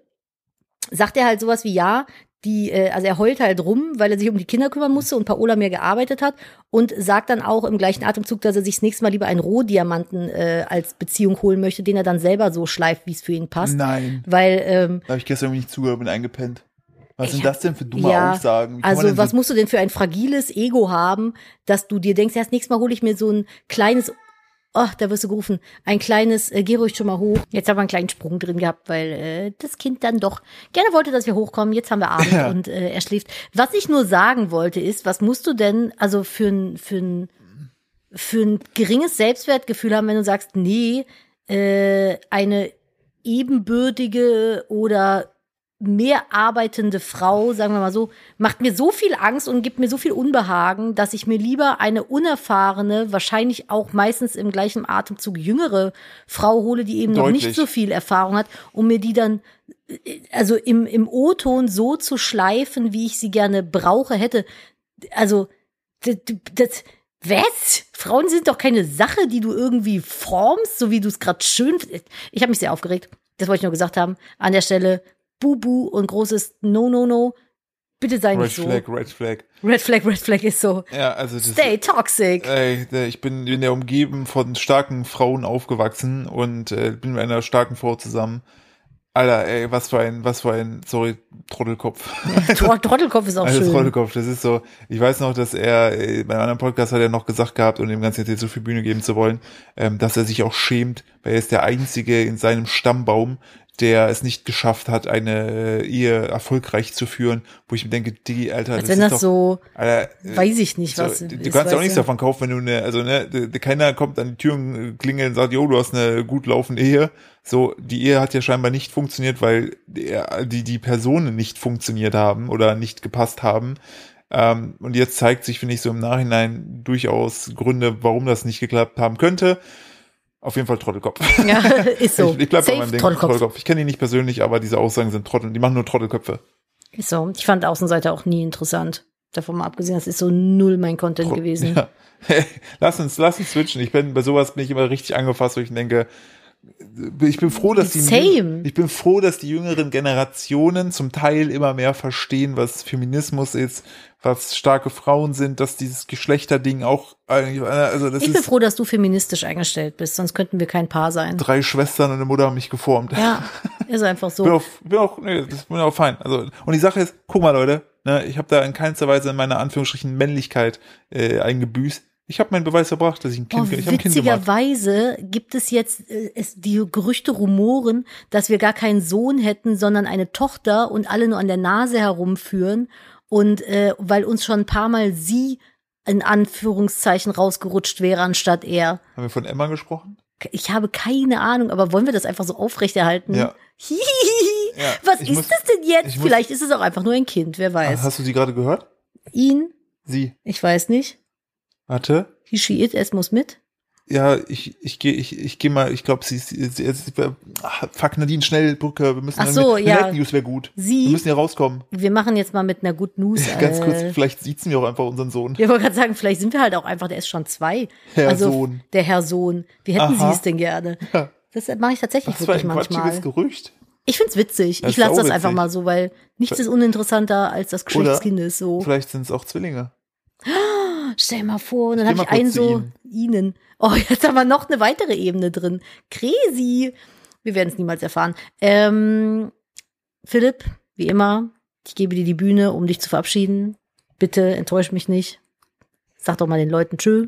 S2: sagt er halt sowas wie, ja, die, äh, also er heult halt rum, weil er sich um die Kinder kümmern musste und Paola mehr gearbeitet hat und sagt dann auch im gleichen Atemzug, dass er sich das nächste Mal lieber einen Rohdiamanten äh, als Beziehung holen möchte, den er dann selber so schleift, wie es für ihn passt.
S1: Nein.
S2: Weil ähm,
S1: Da habe ich gestern irgendwie nicht zugehört, bin eingepennt. Was sind das denn für dumme
S2: ja,
S1: Aussagen?
S2: Also was
S1: so,
S2: musst du denn für ein fragiles Ego haben, dass du dir denkst, ja, das nächste Mal hole ich mir so ein kleines, oh, da wirst du gerufen, ein kleines, äh, geh ruhig schon mal hoch. Jetzt haben wir einen kleinen Sprung drin gehabt, weil äh, das Kind dann doch gerne wollte, dass wir hochkommen. Jetzt haben wir Abend
S1: Ja.
S2: und äh, er schläft. Was ich nur sagen wollte ist, was musst du denn, also für ein, für ein, für ein geringes Selbstwertgefühl haben, wenn du sagst, nee, äh, eine ebenbürtige oder mehr arbeitende Frau, sagen wir mal so, macht mir so viel Angst und gibt mir so viel Unbehagen, dass ich mir lieber eine unerfahrene, wahrscheinlich auch meistens im gleichen Atemzug jüngere Frau hole, die eben noch
S1: Deutlich.
S2: nicht so viel Erfahrung hat, um mir die dann also im, im O-Ton so zu schleifen, wie ich sie gerne brauche, hätte. Also, das, das was? Frauen sind doch keine Sache, die du irgendwie formst, so wie du es gerade schön. Ich habe mich sehr aufgeregt. Das wollte ich nur gesagt haben. An der Stelle Bubu und großes No, No, No. Bitte sei
S1: Red
S2: nicht so.
S1: Flag, Red Flag.
S2: Red Flag, Red Flag ist so.
S1: Ja, also das
S2: Stay toxic.
S1: Ey, ich bin in der Umgebung von starken Frauen aufgewachsen und äh, bin mit einer starken Frau zusammen. Alter, ey, was für ein, was für ein, sorry, Trottelkopf.
S2: Tro- Trottelkopf ist auch
S1: Alter,
S2: schön.
S1: Trottelkopf, das ist so, ich weiß noch, dass er, äh, bei einem anderen Podcast hat er noch gesagt gehabt, und dem Ganzen jetzt so viel Bühne geben zu wollen, ähm, dass er sich auch schämt, weil er ist der Einzige in seinem Stammbaum, der es nicht geschafft hat, eine äh, Ehe erfolgreich zu führen, wo ich mir denke, die, Alter,
S2: Als
S1: das
S2: wenn
S1: ist
S2: das
S1: doch,
S2: so,
S1: Alter, äh,
S2: weiß ich nicht,
S1: so,
S2: was.
S1: du,
S2: ist,
S1: kannst ja auch nichts davon kaufen, wenn du eine, also ne, keiner kommt an die Tür und äh, klingelt und sagt, jo, du hast eine gut laufende Ehe. So, die Ehe hat ja scheinbar nicht funktioniert, weil die, die Personen nicht funktioniert haben oder nicht gepasst haben. Ähm, und jetzt zeigt sich, finde ich, so im Nachhinein durchaus Gründe, warum das nicht geklappt haben könnte. Auf jeden Fall Trottelkopf.
S2: Ja, ist so.
S1: Ich, ich bleib bei meinem Ding.
S2: Trottelkopf.
S1: Ich kenne ihn nicht persönlich, aber diese Aussagen sind Trottel. Die machen nur Trottelköpfe.
S2: Ist so. Ich fand Außenseiter auch nie interessant. Davon mal abgesehen, das ist so null mein Content
S1: Tro-
S2: gewesen.
S1: Ja. lass uns, lass uns switchen. Ich bin bei sowas bin ich immer richtig angefasst, wo ich denke, ich bin froh, dass die
S2: Same.
S1: ich bin froh, dass die jüngeren Generationen zum Teil immer mehr verstehen, was Feminismus ist, was starke Frauen sind, dass dieses Geschlechterding auch eigentlich, also das
S2: Ich bin froh, dass du feministisch eingestellt bist, sonst könnten wir kein Paar sein.
S1: drei Schwestern und eine Mutter haben mich geformt.
S2: Ja, ist einfach
S1: bin
S2: so.
S1: auch, bin auch, nee, das bin auch fein. Also und die Sache ist, guck mal Leute, ne, ich habe da in keinster Weise in meiner Anführungsstrichen Männlichkeit äh, eingebüßt. Ich habe meinen Beweis erbracht, dass ich ein
S2: Oh,
S1: Kind, ich habe ein Kind gemacht.
S2: witzigerweise gibt es jetzt äh, es, die Gerüchte rumoren, dass wir gar keinen Sohn hätten, sondern eine Tochter und alle nur an der Nase herumführen. Und äh, weil uns schon ein paar Mal sie in Anführungszeichen rausgerutscht wäre, anstatt er.
S1: Haben wir von Emma gesprochen?
S2: Ich habe keine Ahnung, aber wollen wir das einfach so aufrechterhalten?
S1: Ja.
S2: Hihihi.
S1: Ja,
S2: Was ist
S1: muss-
S2: das denn jetzt?
S1: muss-
S2: Vielleicht ist es auch einfach nur ein Kind, wer weiß.
S1: Hast du sie gerade gehört?
S2: Ihn?
S1: Sie.
S2: Ich weiß nicht.
S1: Warte.
S2: He, she, it, es muss mit.
S1: Ja, ich, ich gehe ich, ich geh mal, ich glaube, sie ist, sie, sie, sie, fuck, Nadine, schnell, Brücke, wir müssen,
S2: Ach so,
S1: eine
S2: ja.
S1: News wäre gut.
S2: Sie-
S1: Wir müssen hier rauskommen.
S2: Wir machen jetzt mal mit einer Good News.
S1: Ganz
S2: äh,
S1: kurz, vielleicht sieht's mir auch einfach unseren Sohn.
S2: Ich wollte gerade sagen, vielleicht sind wir halt auch einfach, der ist schon zwei.
S1: Herr
S2: also,
S1: Sohn.
S2: Der Herr Sohn. Wie hätten. Sie es denn gerne?
S1: Ja.
S2: Das mache ich tatsächlich
S1: Das war
S2: wirklich
S1: ein
S2: manchmal.
S1: quatschiges Gerücht.
S2: Ich find's witzig.
S1: Das
S2: ich
S1: ist
S2: lasse das einfach mal so, weil nichts ist uninteressanter als das Geschlecht
S1: Oder
S2: des Kindes. So.
S1: Vielleicht sind es auch Zwillinge.
S2: Stell mal vor, und dann habe ich einen so, ihnen. Oh, jetzt haben wir noch eine weitere Ebene drin. Crazy. Wir werden es niemals erfahren. Ähm, Philipp, wie immer, ich gebe dir die Bühne, um dich zu verabschieden. Bitte enttäusch mich nicht. Sag doch mal den Leuten Tschö.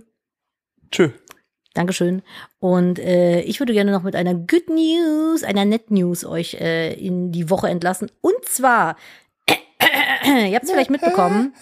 S1: Tschö.
S2: Dankeschön. Und äh, ich würde gerne noch mit einer Good News, einer Net News euch äh, in die Woche entlassen. Und zwar, ihr habt es vielleicht mitbekommen,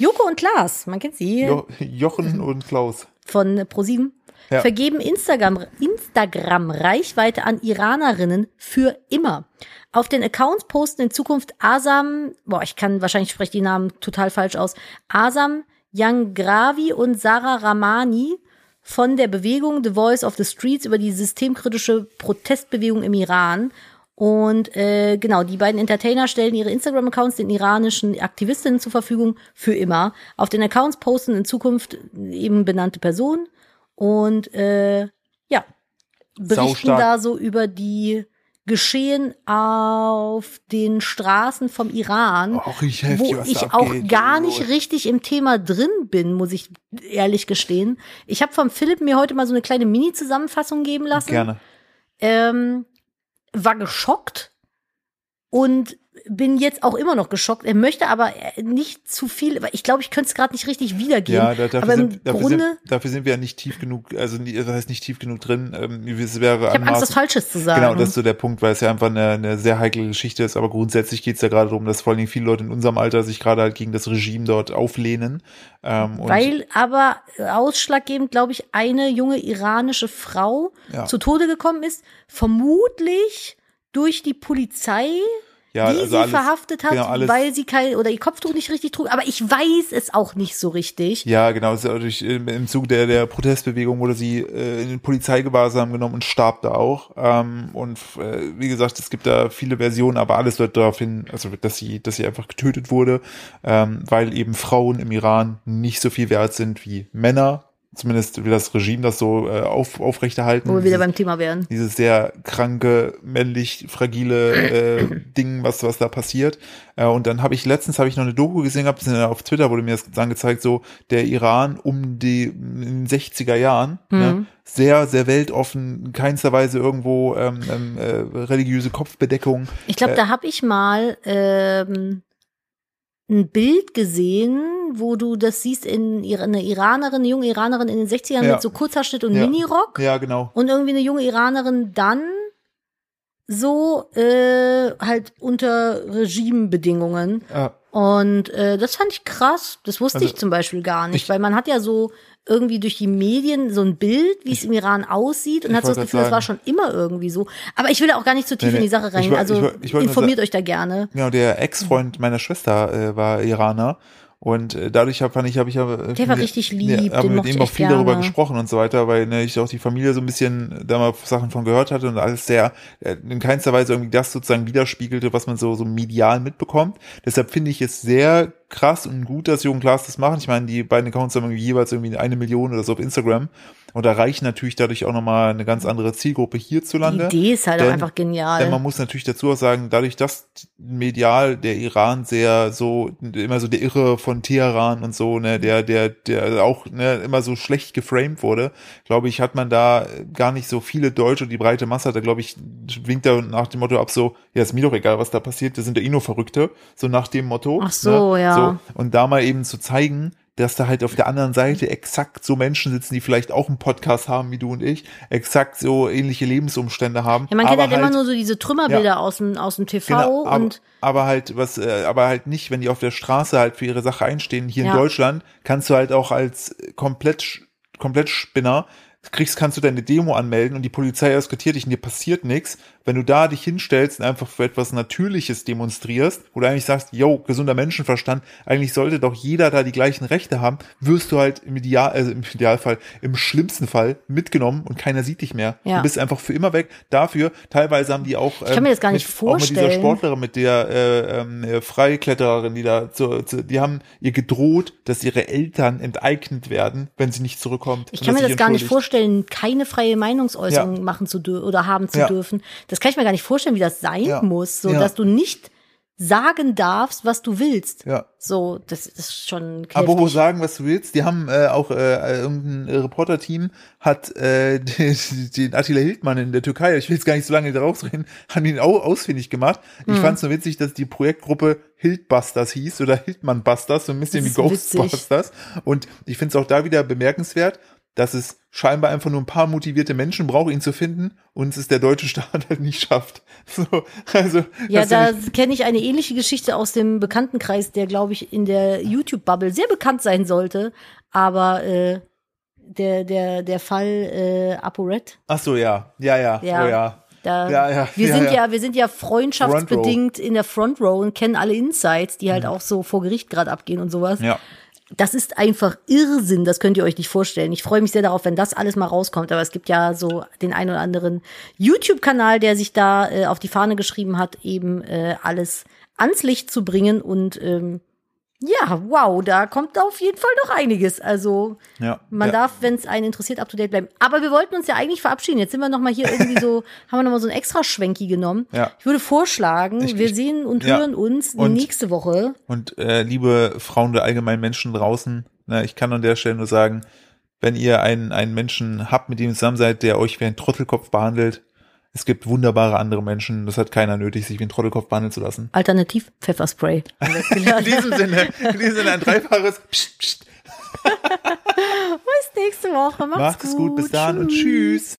S2: Joko und Klaas, man kennt sie,
S1: Jo Jochen und Klaus.
S2: von ProSieben,
S1: Ja.
S2: vergeben Instagram, Instagram Reichweite an Iranerinnen für immer. Auf den Accounts posten in Zukunft Asam, boah, ich kann wahrscheinlich spreche die Namen total falsch aus, Asam Yangravi und Sarah Ramani von der Bewegung The Voice of the Streets über die systemkritische Protestbewegung im Iran. Und äh, genau, die beiden Entertainer stellen ihre Instagram-Accounts den iranischen Aktivistinnen zur Verfügung für immer. Auf den Accounts posten in Zukunft eben benannte Personen und äh, ja, berichten
S1: Saustark.
S2: da so über die Geschehen auf den Straßen vom Iran,
S1: Auch richtig heftig,
S2: wo ich auch
S1: abgeht.
S2: gar nicht richtig im Thema drin bin, muss ich ehrlich gestehen. Ich habe vom Philipp mir heute mal so eine kleine Mini-Zusammenfassung geben lassen
S1: Gerne.
S2: ähm, war geschockt und bin jetzt auch immer noch geschockt. Er möchte aber äh, nicht zu viel, weil ich glaube, ich könnte es gerade nicht richtig wiedergeben.
S1: Ja, da, dafür,
S2: aber im
S1: sind, dafür,
S2: Grunde,
S1: sind, dafür sind wir ja nicht tief genug, also das heißt nicht tief genug drin. Ähm, es wäre
S2: ich habe Angst,
S1: anmaßend-
S2: Falsches zu sagen.
S1: Genau, das ist so der Punkt, weil es ja einfach eine, eine sehr heikle Geschichte ist. Aber grundsätzlich geht es ja gerade darum, dass vor allen Dingen viele Leute in unserem Alter sich gerade halt gegen das Regime dort auflehnen. Ähm,
S2: weil aber ausschlaggebend, glaube ich, eine junge iranische Frau
S1: Ja.
S2: zu Tode gekommen ist, vermutlich durch die Polizei,
S1: ja,
S2: die
S1: also
S2: sie
S1: alles-
S2: verhaftet hat,
S1: genau,
S2: weil sie kein oder ihr Kopftuch nicht richtig trug. Aber ich weiß es auch nicht so richtig.
S1: Ja, genau. es ist durch, im im Zug der, der Protestbewegung wurde sie äh, in den Polizeigewahrsam genommen und starb da auch. Ähm, und äh, wie gesagt, es gibt da viele Versionen, aber alles deutet darauf hin, also dass sie, dass sie einfach getötet wurde, ähm, weil eben Frauen im Iran nicht so viel wert sind wie Männer. Zumindest will das Regime das so äh, auf, aufrechterhalten.
S2: Wo wir wieder
S1: Dieses-
S2: beim Thema wären.
S1: dieses sehr kranke, männlich fragile äh, Ding, was was da passiert. Äh, und dann habe ich letztens habe ich noch eine Doku gesehen, gehabt, äh, auf Twitter wurde mir das dann gezeigt, so der Iran um die in den 60er Jahren, ne, sehr sehr weltoffen, in keinster Weise irgendwo ähm, ähm, äh, religiöse Kopfbedeckung.
S2: Ich glaube,
S1: Äh,
S2: da habe ich mal ähm, ein Bild gesehen, wo du das siehst in eine Iranerin, eine junge Iranerin in den 60ern
S1: Ja.
S2: mit so Kurzhaarschnitt und
S1: Ja.
S2: Minirock
S1: Ja, genau.
S2: und irgendwie eine junge Iranerin dann so äh, halt unter Regimebedingungen.
S1: Ja.
S2: Und äh, das fand ich krass. Das wusste
S1: Also,
S2: ich zum Beispiel gar nicht,
S1: ich-
S2: weil man hat ja so irgendwie durch die Medien so ein Bild, wie es im Iran aussieht und
S1: ich
S2: hat so das Gefühl, das war schon immer irgendwie so. Aber ich will da auch gar nicht zu tief
S1: Nee,
S2: in die
S1: nee.
S2: Sache
S1: Ich
S2: rein.
S1: woll-
S2: also
S1: ich ich nur
S2: informiert euch da gerne.
S1: Genau, der Ex-Freund meiner Schwester äh, war Iraner und äh, dadurch hab, fand ich, habe ich ja äh,
S2: Der war richtig lieb,
S1: habe
S2: den
S1: mit ihm auch viel darüber
S2: gerne.
S1: gesprochen und so weiter, weil ne, ich auch die Familie so ein bisschen da mal Sachen von gehört hatte und alles sehr äh, in keinster Weise irgendwie das sozusagen widerspiegelte, was man so so medial mitbekommt. Deshalb finde ich es sehr krass und gut, dass Jürgen Klaas das machen. Ich meine, die beiden Accounts haben irgendwie jeweils irgendwie eine Million oder so auf Instagram und erreichen natürlich dadurch auch nochmal eine ganz andere Zielgruppe
S2: Die
S1: hierzulande.
S2: Idee ist halt auch
S1: Denn-
S2: einfach genial.
S1: Denn man muss natürlich dazu auch sagen, dadurch, dass medial der Iran sehr so, immer so der Irre von Teheran und so, ne, der, der, der auch ne, immer so schlecht geframed wurde, glaube ich, hat man da gar nicht so viele Deutsche und die breite Masse hat da, glaube ich, winkt da nach dem Motto ab so, ja, ist mir doch egal, was da passiert, das sind ja eh nur Verrückte, so nach dem Motto.
S2: Ach so,
S1: ne,
S2: ja.
S1: So, und da mal eben zu zeigen, dass da halt auf der anderen Seite exakt so Menschen sitzen, die vielleicht auch einen Podcast haben wie du und ich, exakt so ähnliche Lebensumstände haben.
S2: ja, man kennt
S1: aber
S2: halt, immer nur so diese Trümmerbilder
S1: Ja.
S2: aus dem aus dem TV
S1: Genau, aber,
S2: und
S1: aber halt was, äh, aber halt nicht, wenn die auf der Straße halt für ihre Sache einstehen. Hier
S2: Ja.
S1: in Deutschland kannst du halt auch als komplett komplett Spinner kriegst, kannst du deine Demo anmelden und die Polizei eskortiert dich und dir passiert nichts. Wenn du da dich hinstellst und einfach für etwas Natürliches demonstrierst, wo du eigentlich sagst, yo, gesunder Menschenverstand, eigentlich sollte doch jeder da die gleichen Rechte haben, wirst du halt im Ideal, also im Idealfall, im schlimmsten Fall mitgenommen und keiner sieht dich mehr.
S2: Ja.
S1: Du bist einfach für immer weg. Dafür, teilweise haben die auch,
S2: Ich kann mir das gar nicht
S1: mit, auch mit dieser
S2: vorstellen.
S1: Sportlerin, mit der äh, ähm, äh, Freiklettererin, die da, zu, zu, die haben ihr gedroht, dass ihre Eltern enteignet werden, wenn sie nicht zurückkommt.
S2: ich kann mir das gar nicht vorstellen, keine freie Meinungsäußerung
S1: Ja.
S2: machen zu dürfen oder haben zu
S1: Ja.
S2: dürfen. Das kann ich mir gar nicht vorstellen, wie das sein
S1: Ja.
S2: muss, so
S1: Ja.
S2: dass du nicht sagen darfst, was du willst.
S1: Ja.
S2: So, das ist schon
S1: Aber wo
S2: heftig.
S1: sagen, was du willst, die haben äh, auch äh, irgendein Reporter-Team hat äh, den, den Attila Hildmann in der Türkei, ich will jetzt gar nicht so lange darauf reden, haben ihn auch ausfindig gemacht. Ich
S2: Hm.
S1: fand es nur witzig, dass die Projektgruppe Hildbusters hieß oder Hildmann Busters, so ein bisschen wie
S2: ist witzig.
S1: Ghostbusters. Und ich finde es auch da wieder bemerkenswert, dass es scheinbar einfach nur ein paar motivierte Menschen braucht, ihn zu finden und es ist der deutsche Staat halt nicht schafft. So, also,
S2: Ja, da kenne ich eine ähnliche Geschichte aus dem Bekanntenkreis, der, glaube ich, in der YouTube-Bubble sehr bekannt sein sollte. Aber äh, der, der, der Fall äh, ApoRed,
S1: ach so, ja, ja, ja,
S2: Ja.
S1: oh ja.
S2: da
S1: Ja, ja,
S2: wir
S1: ja,
S2: sind
S1: ja.
S2: ja. wir sind ja freundschaftsbedingt in der Front Row und kennen alle Insights, die halt auch so vor Gericht gerade abgehen und sowas.
S1: Ja.
S2: Das ist einfach Irrsinn, das könnt ihr euch nicht vorstellen. Ich freue mich sehr darauf, wenn das alles mal rauskommt. Aber es gibt ja so den einen oder anderen YouTube-Kanal, der sich da äh, auf die Fahne geschrieben hat, eben äh, alles ans Licht zu bringen. Und ähm, ja, wow, da kommt auf jeden Fall noch einiges. Also
S1: Ja.
S2: man
S1: ja.
S2: darf, wenn es einen interessiert, up to date bleiben. Aber wir wollten uns ja eigentlich verabschieden. Jetzt sind wir noch mal hier irgendwie so, haben wir noch mal so ein extra Schwenki genommen.
S1: Ja.
S2: Ich würde vorschlagen,
S1: Ich-
S2: wir sehen und
S1: ja.
S2: hören uns
S1: Und-
S2: nächste Woche.
S1: Und äh, liebe Frauen oder allgemein Menschen draußen, ne, ich kann an der Stelle nur sagen, wenn ihr einen, einen Menschen habt, mit dem ihr zusammen seid, der euch wie ein Trottelkopf behandelt, es gibt wunderbare andere Menschen, das hat keiner nötig, sich wie ein Trottelkopf behandeln zu lassen.
S2: Alternativ Pfefferspray.
S1: In diesem Sinne, in diesem Sinne ein dreifaches Psst, Psst.
S2: Bis nächste Woche. Macht's,
S1: Macht es gut, bis dann und tschüss.